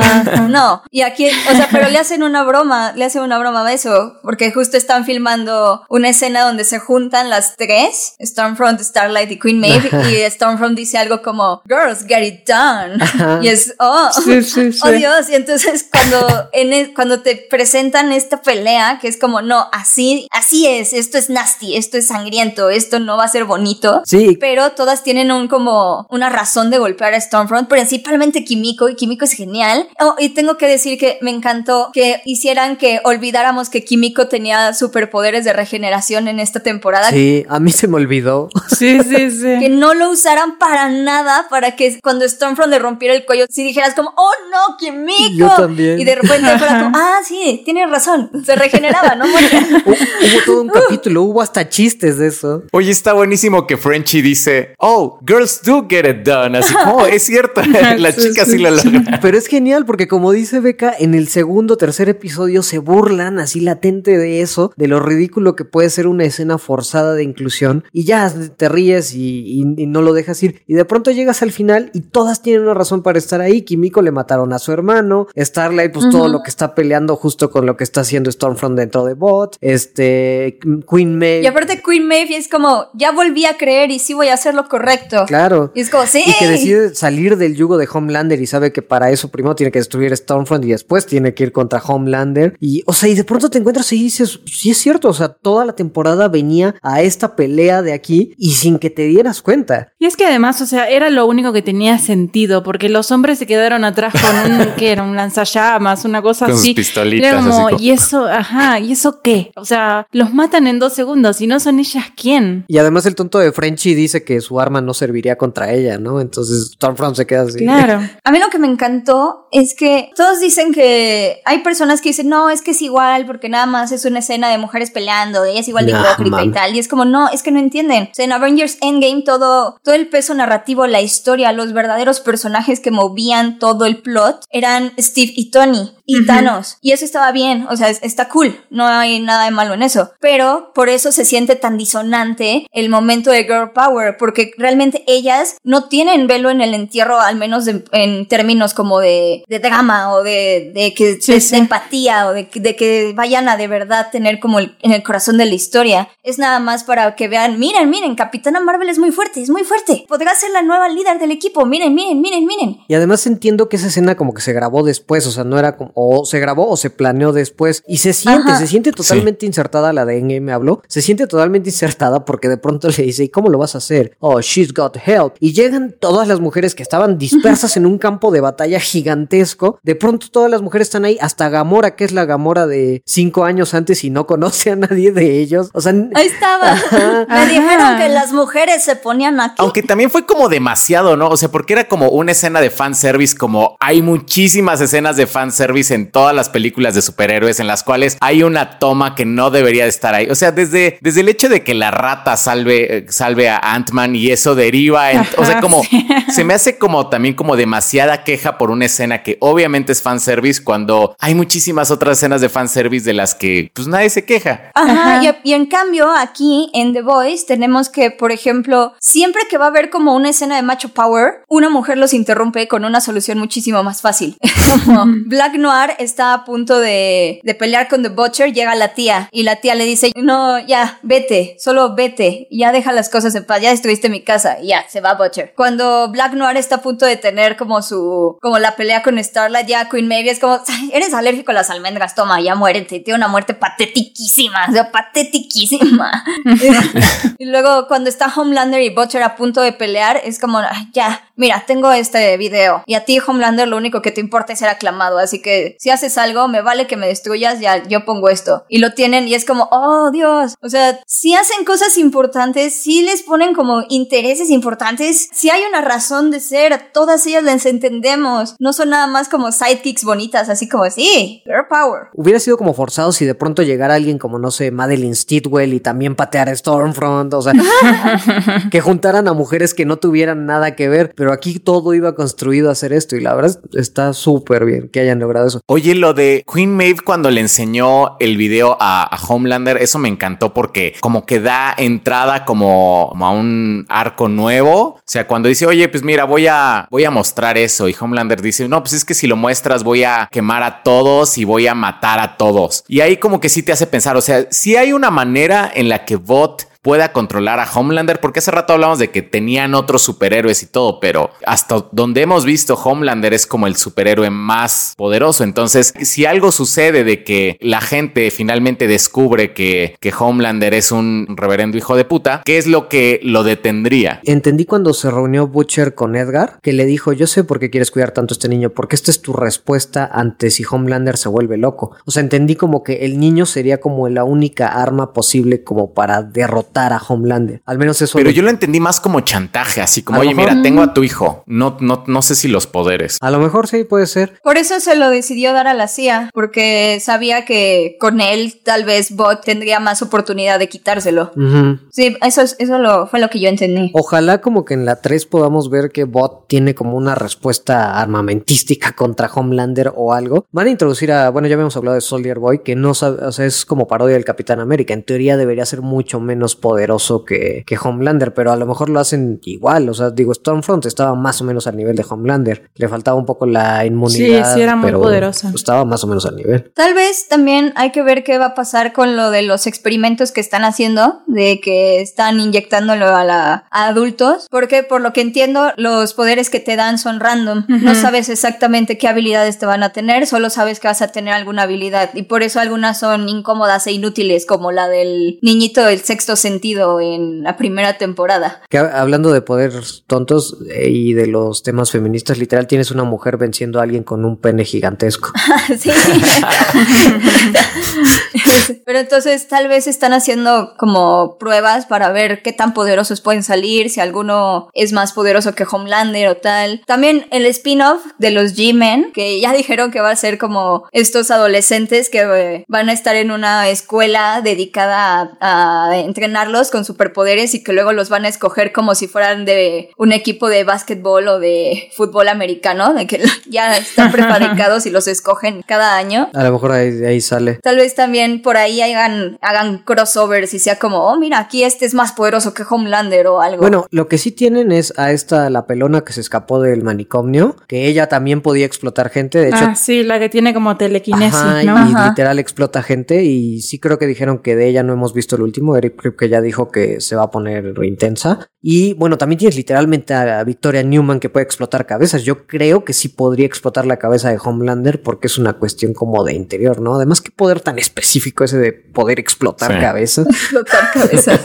Speaker 4: no. Y aquí, o sea, pero le hacen una broma, le hacen una broma a eso, porque justo están filmando una escena donde se juntan las tres, Stormfront, Starlight y Queen Maeve, y Stormfront dice algo como, girls, get it done. Y es, oh,
Speaker 2: Sí, sí, sí.
Speaker 4: oh Dios, y entonces cuando, en cuando te presentan esta pelea, que es como, no, así, así es, esto es nasty, esto es sangriento, esto no va a ser bonito.
Speaker 3: Sí,
Speaker 4: Pero todas tienen un como una razón de golpear a Stormfront, principalmente Kimiko, y Kimiko es genial. Oh, y tengo que decir que me encantó que hicieran que olvidáramos que Kimiko tenía superpoderes de regeneración en esta temporada.
Speaker 3: sí, a mí se me olvidó.
Speaker 2: Sí, sí, sí.
Speaker 4: Que no lo usaran para nada para que cuando Stormfront le rompiera el cuello, si dijeras como, oh no, Kimiko.
Speaker 3: Yo también.
Speaker 4: Y de repente fuera como, ah, sí, tienes razón, se regeneraba, no
Speaker 3: Hubo todo un capítulo, hubo hasta chistes de eso.
Speaker 1: Oye, está buenísimo que Frenchy dice, oh, girls do get it done. Así como, "Oh, es cierto, las
Speaker 2: Sí,
Speaker 1: chicas
Speaker 2: sí,
Speaker 1: lo
Speaker 2: sí.
Speaker 1: logran.
Speaker 3: Pero es genial porque como dice Beca, en el segundo, tercer episodio se burlan así latente de eso, de lo ridículo que puede ser una escena forzada de inclusión y ya te ríes y, y- y no lo dejas ir. Y de pronto llegas al final y todas tienen una razón para estar ahí. Kimiko le mataron a su hermano, Starlight pues todo lo que está peleando justo con lo que está haciendo Stormfront dentro de Bot, este Queen May.
Speaker 4: Y aparte Queen Maeve es como, ya volví a creer y sí voy a hacer lo correcto.
Speaker 3: Claro.
Speaker 4: Y es como, sí.
Speaker 3: Y que decide salir del yugo de Homelander y sabe que para eso primero tiene que destruir Stormfront y después tiene que ir contra Homelander. Y, o sea, y de pronto te encuentras y dices, sí es cierto, o sea, toda la temporada venía a esta pelea de aquí y sin que te dieras cuenta.
Speaker 2: Y es que además, o sea, era lo único que tenía sentido, porque los hombres se quedaron atrás con un, ¿qué era? Un lanzallamas, una cosa
Speaker 1: Con sus
Speaker 2: así.
Speaker 1: pistolitas,
Speaker 2: Era como,
Speaker 1: así como-
Speaker 2: y eso, ajá, ¿y eso qué? O sea, los matan en dos segundos, y no son ellas quién.
Speaker 3: Y además el tonto de Frenchy dice que su arma no serviría contra ella, ¿no? Entonces Stormfront se queda así.
Speaker 2: Claro.
Speaker 4: A mí lo que me encantó es que todos dicen que hay personas que dicen, no, es que es igual porque nada más es una escena de mujeres peleando, ella es igual de
Speaker 3: Nah,
Speaker 4: hipócrita y tal. Y es como, no, es que no entienden. O sea, en Avengers Endgame todo, todo el peso narrativo, la historia, los verdaderos personajes que movían todo el plot eran Steve y Tony y
Speaker 2: Ujú.
Speaker 4: Y eso estaba bien, o sea, es- está cool, no hay nada de malo en eso. Pero por eso se siente tan disonante el momento de Girl Power, porque realmente ellas no tienen velo en el entierro, al menos de- en términos como de, de drama o de, de que
Speaker 2: Sí,
Speaker 4: empatía o de, que- de que vayan a de verdad tener como el- en el corazón de la historia. Es nada más para que vean, miren, miren, Capitana Marvel es muy fuerte, es muy fuerte. Podrá ser la nueva líder del equipo, miren, miren, miren, miren.
Speaker 3: Y además entiendo que esa escena como que se grabó después, o sea, no era como, o se grabó o se planeó después. Y se siente,
Speaker 4: Ajá.
Speaker 3: se siente totalmente insertada la de Endgame, me habló. Se siente totalmente insertada porque de pronto le dice, ¿y cómo lo vas a hacer? Oh, she's got help. Y llegan todas las mujeres que estaban dispersas en un campo de batalla gigantesco. De pronto todas las mujeres están ahí, hasta Gamora, que es la Gamora de cinco años antes y no conoce a nadie de ellos. O sea,
Speaker 4: Ahí estaba. Me
Speaker 2: Ajá.
Speaker 4: dijeron que las mujeres se ponían aquí.
Speaker 1: Aunque también fue como demasiado, ¿no? O sea, porque era como una escena de fanservice, como hay muchísimas escenas de fanservice en todas las películas de superhéroes en las cuales hay una toma que no debería de estar ahí. O sea, desde, desde el hecho de que la rata salve, eh, salve a Ant-Man y eso deriva en... o sea,
Speaker 2: Ajá,
Speaker 1: como...
Speaker 2: sí.
Speaker 1: Se me hace como también como demasiada queja por una escena que obviamente es fanservice cuando hay muchísimas otras escenas de fanservice de las que pues nadie se queja.
Speaker 4: Ajá,
Speaker 2: Ajá.
Speaker 4: Y, y en cambio aquí en The Voice tenemos que, por ejemplo, siempre que va a haber como una escena de macho power, una mujer los interrumpe con una solución muchísimo más fácil. como Black Noir está a punto de, de pelear con The Butcher, llega la tía y la tía le dice, no, ya, vete, solo vete, ya deja las cosas en paz, ya destruiste mi casa, y ya, se va Butcher. Cuando Black Noir está a punto de tener como su, como la pelea con Starlight, ya Queen Maeve es como, "Ay, eres alérgico a las almendras, toma, ya muérete, tiene una muerte patetiquísima, o sea, patetiquísima. y luego cuando está Homelander y Butcher a punto de pelear, es como, "Ay, ya, mira, tengo este video, y a ti Homelander lo único que te importa es ser aclamado, así que si haces algo, me vale que me destruyas, ya, yo pongo esto. Y lo tienen y es como, oh Dios, o sea, si hacen cosas importantes, si les ponen como intereses importantes, si hay una razón de ser, todas ellas las entendemos, no son nada más como sidekicks bonitas, así como, sí, girl power.
Speaker 3: Hubiera sido como forzado si de pronto llegara alguien como, no sé, Madeline Stidwell y también pateara a Stormfront, o sea, que juntaran a mujeres que no tuvieran nada que ver, pero aquí todo iba construido a hacer esto y la verdad está súper bien que hayan logrado eso.
Speaker 1: Oye, lo de Queen Maeve cuando le enseñó el video a, Homelander, eso me encantó porque como que da entrada como, a un arco nuevo. O sea, cuando dice, oye, pues mira, voy a, voy a mostrar eso. Y Homelander dice, no, pues es que si lo muestras voy a quemar a todos y voy a matar a todos. Y ahí como que sí te hace pensar, o sea, si hay una manera en la que Bot pueda controlar a Homelander, porque hace rato hablamos de que tenían otros superhéroes y todo, pero hasta donde hemos visto Homelander es como el superhéroe más poderoso. Entonces, si algo sucede de que la gente finalmente descubre que, que Homelander es un reverendo hijo de puta, ¿qué es lo que lo detendría?
Speaker 3: Entendí cuando se reunió Butcher con Edgar, que le dijo, yo sé por qué quieres cuidar tanto a este niño, porque esta es tu respuesta ante si Homelander se vuelve loco. O sea, entendí como que el niño sería como la única arma posible como para derrotar matar a Homelander. Al menos eso.
Speaker 1: Pero
Speaker 3: lo-
Speaker 1: yo lo entendí más como chantaje, así como,
Speaker 3: A
Speaker 1: oye,
Speaker 3: mejor-
Speaker 1: mira, tengo a tu hijo. No, no, no sé si los poderes.
Speaker 3: A lo mejor sí puede ser.
Speaker 4: Por eso se lo decidió dar a la CIA, porque sabía que con él tal vez Bot tendría más oportunidad de quitárselo. Sí, eso, es- eso lo, fue lo que yo entendí.
Speaker 3: Ojalá como que en la 3 podamos ver que Bot tiene como una respuesta armamentística contra Homelander o algo. Van a introducir a, bueno, ya habíamos hablado de Soldier Boy, que no sabe, o sea, es como parodia del Capitán América. En teoría debería ser mucho menos poderoso que, que Homelander, pero a lo mejor lo hacen igual. O sea, digo, Stormfront estaba más o menos al nivel de Homelander. Le faltaba un poco la inmunidad.
Speaker 2: Sí, sí, era muy
Speaker 3: pero
Speaker 2: poderosa.
Speaker 3: Estaba más o menos al nivel.
Speaker 4: Tal vez también hay que ver qué va a pasar con lo de los experimentos que están haciendo, de que están inyectándolo a, la, a adultos, porque por lo que entiendo, los poderes que te dan son random. No sabes exactamente qué habilidades te van a tener, solo sabes que vas a tener alguna habilidad, y por eso algunas son incómodas e inútiles, como la del niñito del sexto sentido en la primera temporada.
Speaker 3: Que ha- hablando de poderes tontos eh, y de los temas feministas, literal tienes una mujer venciendo a alguien con un pene gigantesco.
Speaker 4: Sí. Pero entonces tal vez están haciendo como pruebas para ver qué tan poderosos pueden salir, si alguno es más poderoso que Homelander o tal. También el spin-off de los G-Men, que ya dijeron que va a ser como estos adolescentes que eh, van a estar en una escuela dedicada a, a entrenarlos con superpoderes y que luego los van a escoger como si fueran de un equipo de básquetbol o de fútbol americano, de que ya están prefabricados y los escogen cada año.
Speaker 3: A lo mejor ahí, de ahí sale.
Speaker 4: Tal vez también por ahí hagan, hagan crossovers y sea como, oh, mira, aquí este es más poderoso que Homelander o algo.
Speaker 3: Bueno, lo que sí tienen es a esta, la pelona que se escapó del manicomio, que ella también podía explotar gente. De hecho,
Speaker 2: Ah, sí, la que tiene como telequinesis,
Speaker 3: Ajá,
Speaker 2: ¿no?
Speaker 3: y
Speaker 4: Ajá.
Speaker 3: literal explota gente y sí creo que dijeron que de ella no hemos visto el último, Eric que ya dijo que se va a poner intensa y bueno, también tienes literalmente a Victoria Newman que puede explotar cabezas, yo creo que sí podría explotar la cabeza de Homelander porque es una cuestión como de interior, ¿no? Además, qué poder tan específico ese de poder explotar
Speaker 1: Sí.
Speaker 3: cabezas,
Speaker 4: explotar cabezas.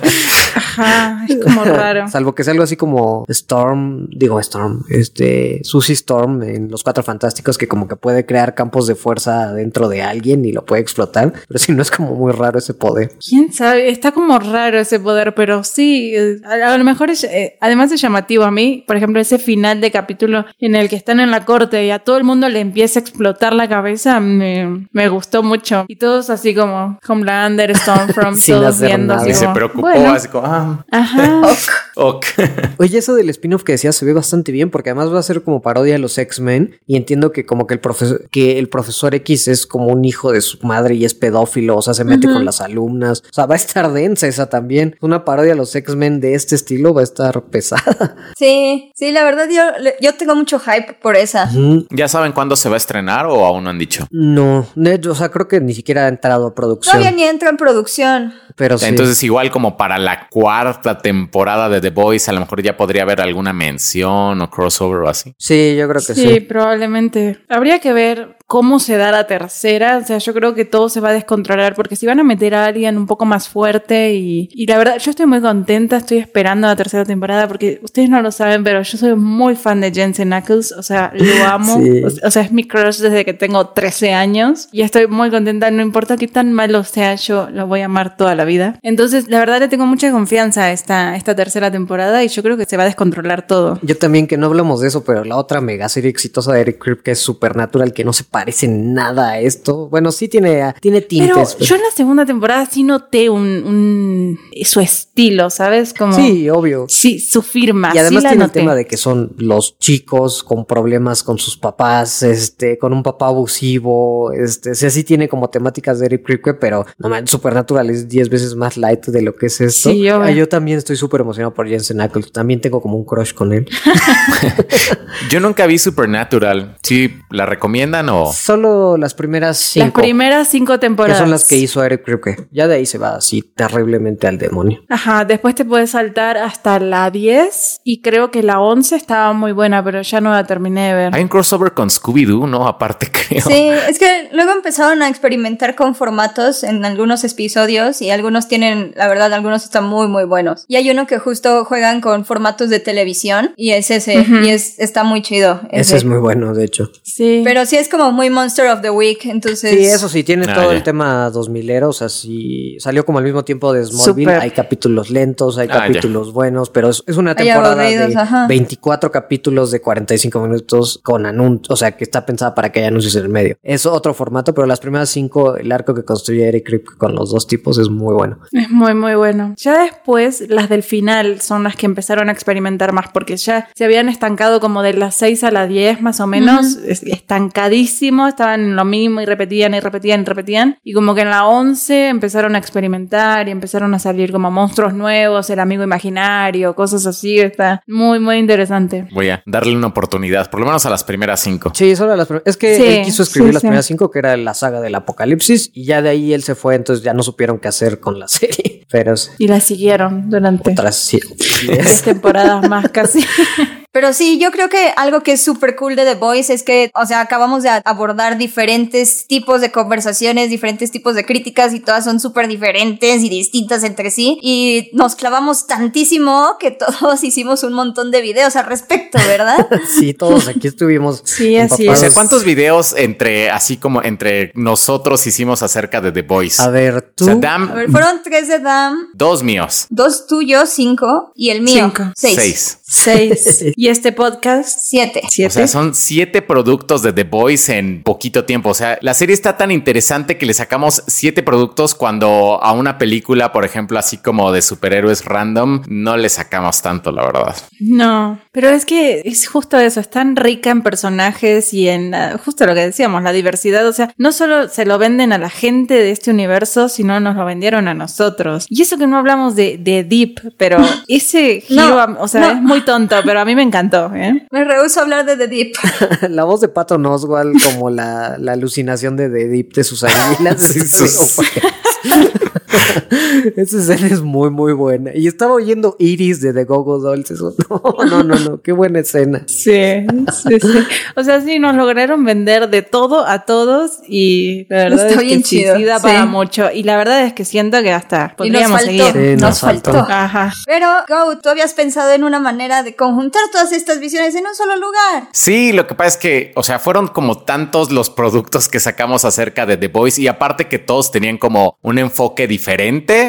Speaker 2: Ajá, es como raro.
Speaker 3: salvo que sea algo así como Storm, digo Storm, este, Susie Storm en Los Cuatro Fantásticos que como que puede crear campos de fuerza dentro de alguien y lo puede explotar, pero si no es como muy raro ese poder.
Speaker 2: ¿Quién sabe? Está como raro ese poder, pero sí, eh, a, a lo mejor es, eh, además es llamativo a mí, por ejemplo, ese final de capítulo en el que están en la corte y a todo el mundo le empieza a explotar la cabeza, me, me gustó mucho. Y todos así como Homelander, Stormfront, todos
Speaker 3: hacer
Speaker 2: viendo
Speaker 3: nada.
Speaker 2: así
Speaker 1: Y se
Speaker 2: como,
Speaker 1: preocupó,
Speaker 2: bueno,
Speaker 1: así como, ah,
Speaker 2: Ajá.
Speaker 1: ok.
Speaker 3: Oye, eso del spin-off que decías se ve bastante bien porque además va a ser como parodia de los X-Men y entiendo que como que el profesor que el profesor X es como un hijo de su madre y es pedófilo, o sea, se mete con las alumnas. O sea, va a estar densa esa también. Una parodia de los X-Men de este estilo va a estar pesada.
Speaker 4: Sí, sí, la verdad yo, yo tengo mucho hype por esa.
Speaker 1: ¿Ya saben cuándo se va a estrenar o aún no han dicho?
Speaker 3: No, o sea, creo que ni siquiera ha entrado a producción.
Speaker 4: Todavía ni entra en producción.
Speaker 3: Pero sí.
Speaker 1: Entonces, igual como para la cuarta temporada de The Boys, a lo mejor ya podría haber alguna mención o crossover o así.
Speaker 3: sí, yo creo que
Speaker 2: Sí,
Speaker 3: sí.
Speaker 2: probablemente. Habría que ver cómo se da la tercera. O sea, yo creo que todo se va a descontrolar porque si van a meter a alguien un poco más fuerte y, y la verdad, yo estoy muy contenta, estoy esperando la tercera temporada porque ustedes no lo saben, pero yo soy muy fan de Jensen Knuckles. O sea, lo amo.
Speaker 3: Sí.
Speaker 2: O, o sea, es mi crush desde que tengo 13 años y estoy muy contenta. No importa qué tan malo sea, yo lo voy a amar toda la vida. Entonces, la verdad, le tengo mucha confianza a esta, esta tercera temporada y yo creo que se va a descontrolar todo.
Speaker 3: Yo también que no hablamos de eso, pero la otra mega serie exitosa de Eric Krip que es Supernatural, que no se parece en nada a esto. Bueno, sí tiene, tiene
Speaker 2: Pero
Speaker 3: tintes.
Speaker 2: yo en la segunda temporada sí noté un, un- su estilo, ¿sabes? Como
Speaker 3: Sí, obvio.
Speaker 2: sí, su firma.
Speaker 3: Y además
Speaker 2: sí la
Speaker 3: tiene el tema de que son los chicos con problemas con sus papás, este, con un papá abusivo, este, o sea, sí tiene como temáticas de Eric Kripke, pero no man, Supernatural es 10 veces más light de lo que es esto.
Speaker 2: Sí, obvio.
Speaker 3: Ah, yo también estoy súper emocionado por Jensen Ackles, también tengo como un crush con él.
Speaker 1: Yo nunca vi Supernatural. ¿Sí la recomiendan o...?
Speaker 3: Solo las primeras cinco.
Speaker 2: Las primeras cinco
Speaker 3: que
Speaker 2: temporadas.
Speaker 3: son las que hizo Eric Kripke. Ya de ahí se va así terriblemente al demonio.
Speaker 2: Ajá, después te puedes saltar hasta la 10 y creo que la 11 estaba muy buena, pero ya no la terminé de ver.
Speaker 1: Hay un crossover con Scooby-Doo, ¿no? Aparte, creo.
Speaker 4: Sí, es que luego empezaron a experimentar con formatos en algunos episodios y algunos tienen, la verdad, algunos están muy, muy buenos. Y hay uno que justo juegan con formatos de televisión y es ese, y es, está muy chido.
Speaker 3: Ese es muy bueno, de hecho.
Speaker 2: Sí.
Speaker 4: Pero sí es como como muy Monster of the Week, entonces...
Speaker 3: Sí, eso sí, tiene
Speaker 1: Ah,
Speaker 3: todo
Speaker 1: ya.
Speaker 3: el tema 2000ero, o sea, sí, salió como al mismo tiempo de Smallville, hay capítulos lentos, hay
Speaker 1: Ah, ya.
Speaker 3: capítulos buenos, pero es, es una temporada
Speaker 4: aburridos,
Speaker 3: de
Speaker 4: ajá.
Speaker 3: 24 capítulos de 45 minutos con anuncios, o sea, que está pensada para que haya anuncios en el medio. Es otro formato, pero las primeras cinco, el arco que construye Eric Kripke con los dos tipos es muy bueno.
Speaker 2: Es muy, muy bueno. Ya después, las del final son las que empezaron a experimentar más, porque ya se habían estancado como de las 6 a las 10 más o menos, es- estancadísimo, estaban en lo mismo y repetían y repetían y repetían, y como que en la 11 empezaron a experimentar y empezaron a salir como monstruos nuevos, el amigo imaginario, cosas así, está muy, muy interesante.
Speaker 1: Voy a darle una oportunidad, por lo menos a las primeras cinco.
Speaker 3: Sí, solo las prim- Es que
Speaker 2: Sí,
Speaker 3: él quiso escribir
Speaker 2: sí,
Speaker 3: las
Speaker 2: sí.
Speaker 3: primeras cinco, que era la saga del apocalipsis, y ya de ahí él se fue, entonces ya no supieron qué hacer con la serie. Pero
Speaker 2: Y la siguieron durante
Speaker 3: otras sí.
Speaker 2: tres temporadas más casi.
Speaker 4: Pero sí, yo creo que algo que es súper cool de The Voice es que, o sea, acabamos de abordar diferentes tipos de conversaciones, diferentes tipos de críticas y todas son súper diferentes y distintas entre sí. Y nos clavamos tantísimo que todos hicimos un montón de videos al respecto, ¿verdad?
Speaker 3: Sí, todos aquí estuvimos.
Speaker 2: Sí, así
Speaker 1: O
Speaker 2: es.
Speaker 1: sea, ¿cuántos videos entre, así como entre nosotros hicimos acerca de The Voice?
Speaker 3: A ver, tú.
Speaker 1: O sea, Dam,
Speaker 4: A ver, fueron tres de Dam,
Speaker 1: dos míos.
Speaker 4: dos tuyos, cinco, y el mío,
Speaker 2: Cinco.
Speaker 4: seis.
Speaker 1: Seis.
Speaker 2: Seis. Y este podcast,
Speaker 4: Siete.
Speaker 2: siete.
Speaker 1: O sea, son siete productos de The Voice en poquito tiempo. O sea, la serie está tan interesante que le sacamos siete productos cuando a una película, por ejemplo, así como de superhéroes random, no le sacamos tanto, la verdad.
Speaker 2: No, pero es que es justo eso, es tan rica en personajes y en ah, justo lo que decíamos, la diversidad, o sea, no solo se lo venden a la gente de este universo, sino nos lo vendieron a nosotros. Y eso que no hablamos de, de Deep, pero ese giro,
Speaker 4: No,
Speaker 2: o sea,
Speaker 4: no.
Speaker 2: es muy tonto, pero a mí me encantó, ¿eh?
Speaker 4: Me rehuso a hablar de The Deep.
Speaker 3: la voz de Patton Oswald como la, la alucinación de The Deep de sus águilas. Esa escena es muy, muy buena. Y estaba oyendo Iris de The Go-Go Dolls. Eso. No, no, no, no. Qué buena escena.
Speaker 2: Sí, sí, sí. O sea, sí, nos lograron vender de todo a todos y la verdad
Speaker 4: Está
Speaker 2: es
Speaker 4: bien
Speaker 2: que
Speaker 4: chido,
Speaker 2: sí da
Speaker 4: sí.
Speaker 2: para mucho. Y la verdad es que siento que hasta
Speaker 4: Y nos
Speaker 2: podríamos
Speaker 4: faltó,
Speaker 2: seguir.
Speaker 3: Sí,
Speaker 4: nos,
Speaker 3: nos
Speaker 4: faltó.
Speaker 3: faltó.
Speaker 2: Ajá.
Speaker 4: Pero, Go, tú habías pensado en una manera de conjuntar todas estas visiones en un solo lugar.
Speaker 1: Sí, lo que pasa es que, o sea, fueron como tantos los productos que sacamos acerca de The Voice y aparte que todos tenían como un enfoque diferente,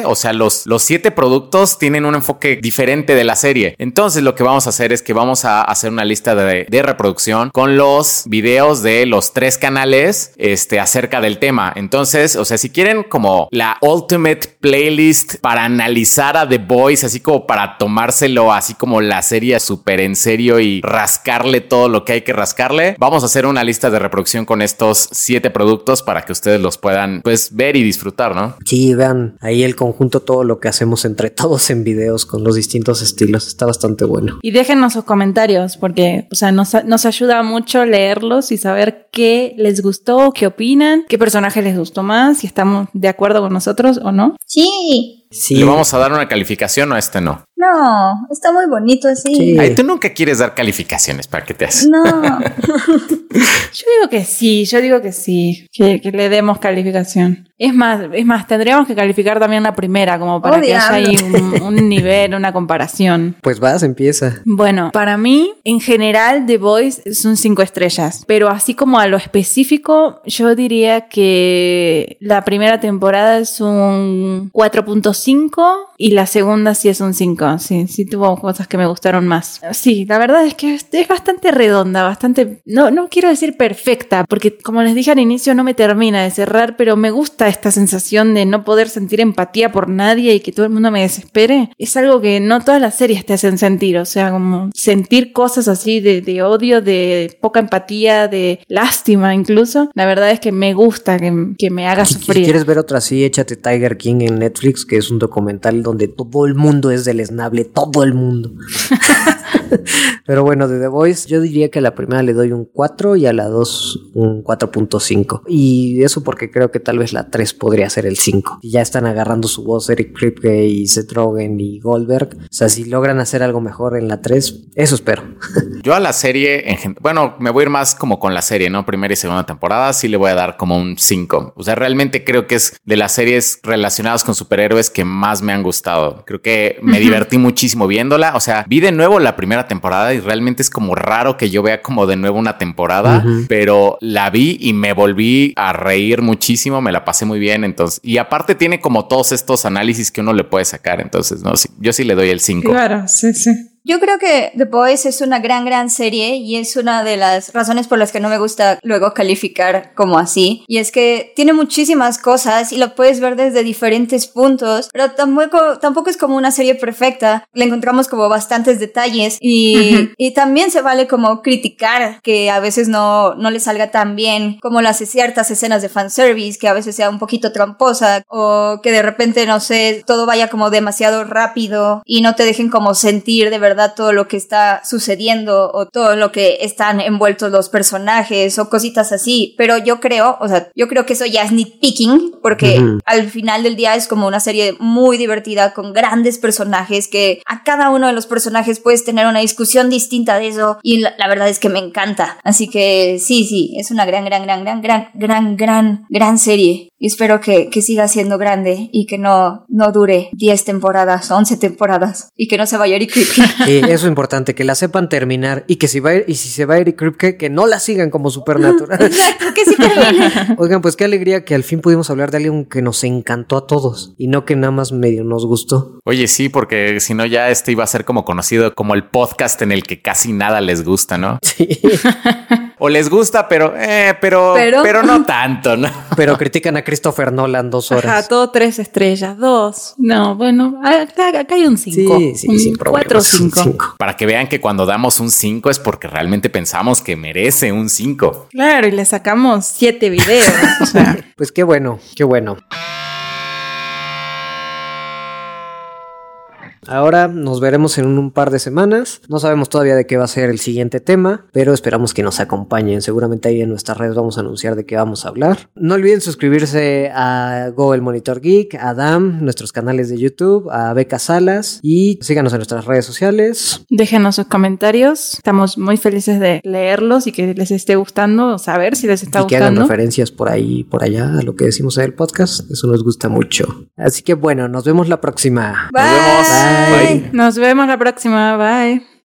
Speaker 1: o sea, los, los siete productos tienen un enfoque diferente de la serie. Entonces lo que vamos a hacer es que vamos a hacer una lista de, de reproducción con los videos de los tres canales este, acerca del tema. Entonces, o sea, si quieren como la ultimate playlist para analizar a The Voice, así como para tomárselo así como la serie súper en serio y rascarle todo lo que hay que rascarle, vamos a hacer una lista de reproducción con estos siete productos para que ustedes los puedan pues ver y disfrutar, ¿no?
Speaker 3: Sí, vean ahí el conjunto, todo lo que hacemos entre todos en videos con los distintos estilos. Está bastante bueno.
Speaker 2: Y déjenos sus comentarios, porque, o sea, nos, nos ayuda mucho leerlos y saber qué les gustó, qué opinan, qué personaje les gustó más, si estamos de acuerdo con nosotros o no.
Speaker 4: Sí.
Speaker 3: Sí.
Speaker 1: ¿Le vamos a dar una calificación o a este no?
Speaker 4: No, está muy bonito así.
Speaker 3: Sí.
Speaker 1: Ay, tú nunca quieres dar calificaciones para que te haces.
Speaker 4: No.
Speaker 2: Yo digo que sí, yo digo que sí, que, que le demos calificación. Es más, es más, tendríamos que calificar también la primera, como para
Speaker 4: Oh,
Speaker 2: que haya ahí un nivel, una comparación.
Speaker 3: Pues vas, empieza.
Speaker 2: Bueno, para mí, en general, The Voice son cinco estrellas. Pero así como a lo específico, yo diría que la primera temporada es un 4.5 y la segunda sí es un 5. Sí, sí tuvo cosas que me gustaron más. Sí, la verdad es que es, bastante redonda, bastante... No, no quiero decir perfecta, porque como les dije al inicio, no me termina de cerrar, pero me gusta esta sensación de no poder sentir empatía por nadie y que todo el mundo me desespere. Es algo que no todas las series te hacen sentir, o sea, como sentir cosas así de, de odio, de poca empatía, de lástima incluso. La verdad es que me gusta que, que me haga
Speaker 3: Si
Speaker 2: sufrir.
Speaker 3: quieres ver otra así, échate Tiger King en Netflix, que es un documental donde todo el mundo es deleznable, todo el mundo. Pero bueno, de The Voice, yo diría que a la primera le doy un 4 y a la 2 un 4.5. Y eso porque creo que tal vez la 3 podría ser el 5. Y ya están agarrando su voz Eric Kripke y Seth Rogen y Goldberg. O sea, si logran hacer algo mejor en la 3, eso espero.
Speaker 1: Yo a la serie, en bueno, me voy a ir más como con la serie, ¿no? Primera y segunda temporada, sí le voy a dar como un 5. O sea, realmente creo que es de las series relacionadas con superhéroes que más me han gustado. Creo que me divertí muchísimo viéndola. O sea, vi de nuevo la primera primera temporada y realmente es como raro que yo vea como de nuevo una temporada, pero la vi y me volví a reír muchísimo, me la pasé muy bien, entonces, y aparte tiene como todos estos análisis que uno le puede sacar, entonces, no, sí, yo sí le doy el 5.
Speaker 2: Claro, sí, sí.
Speaker 4: Yo creo que The Boys es una gran, gran serie y es una de las razones por las que no me gusta luego calificar como así. Y es que tiene muchísimas cosas y lo puedes ver desde diferentes puntos, pero tampoco, tampoco es como una serie perfecta. Le encontramos como bastantes detalles y, y también se vale como criticar que a veces no, no le salga tan bien, como las ciertas escenas de fanservice, que a veces sea un poquito tramposa o que de repente, no sé, todo vaya como demasiado rápido y no te dejen como sentir de verdad todo lo que está sucediendo o todo lo que están envueltos los personajes o cositas así. Pero yo creo, o sea, yo creo que eso ya es nitpicking porque al final del día es como una serie muy divertida con grandes personajes que a cada uno de los personajes puedes tener una discusión distinta de eso y la, la verdad es que me encanta. Así que sí, sí, es una gran, gran, gran, gran, gran, gran, gran, gran serie y espero que, que, siga siendo grande y que no, no dure 10 temporadas, 11 temporadas y que no se vaya Eric Kripke.
Speaker 3: Sí, eso es importante, que la sepan terminar y que si va a ir, y si se va Eric Kripke, que no la sigan como Supernatural.
Speaker 4: Exacto, que sí termine.
Speaker 3: Oigan, pues qué alegría que al fin pudimos hablar de alguien que nos encantó a todos y no que nada más medio nos gustó.
Speaker 1: Oye, sí, porque si no ya este iba a ser como conocido como el podcast en el que casi nada les gusta, ¿no?
Speaker 3: Sí.
Speaker 1: O les gusta, pero, eh, pero, pero, pero, no tanto, ¿no?
Speaker 3: Pero critican a Christopher Nolan dos horas.
Speaker 2: Ajá, todo tres estrellas, dos. No, bueno, acá, acá hay un cinco.
Speaker 3: Sí, sí, sin problema.
Speaker 2: Cuatro o cinco.
Speaker 1: Para que vean que cuando damos un cinco es porque realmente pensamos que merece un cinco.
Speaker 2: Claro, y le sacamos siete videos. o sea.
Speaker 3: Pues qué bueno, qué bueno. Ahora nos veremos en un par de semanas. No sabemos todavía de qué va a ser el siguiente tema, pero esperamos que nos acompañen. Seguramente ahí en nuestras redes vamos a anunciar de qué vamos a hablar. No olviden suscribirse a Go el Monitor Geek, a DAM, nuestros canales de YouTube, a Beca Salas y síganos en nuestras redes sociales.
Speaker 2: Déjenos sus comentarios. Estamos muy felices de leerlos y que les esté gustando, saber si les está
Speaker 3: y
Speaker 2: gustando.
Speaker 3: que hagan referencias por ahí, por allá a lo que decimos en el podcast. Eso nos gusta mucho. Así que bueno, nos vemos la próxima.
Speaker 4: Bye.
Speaker 1: Nos vemos.
Speaker 2: Nos vemos la próxima. Bye.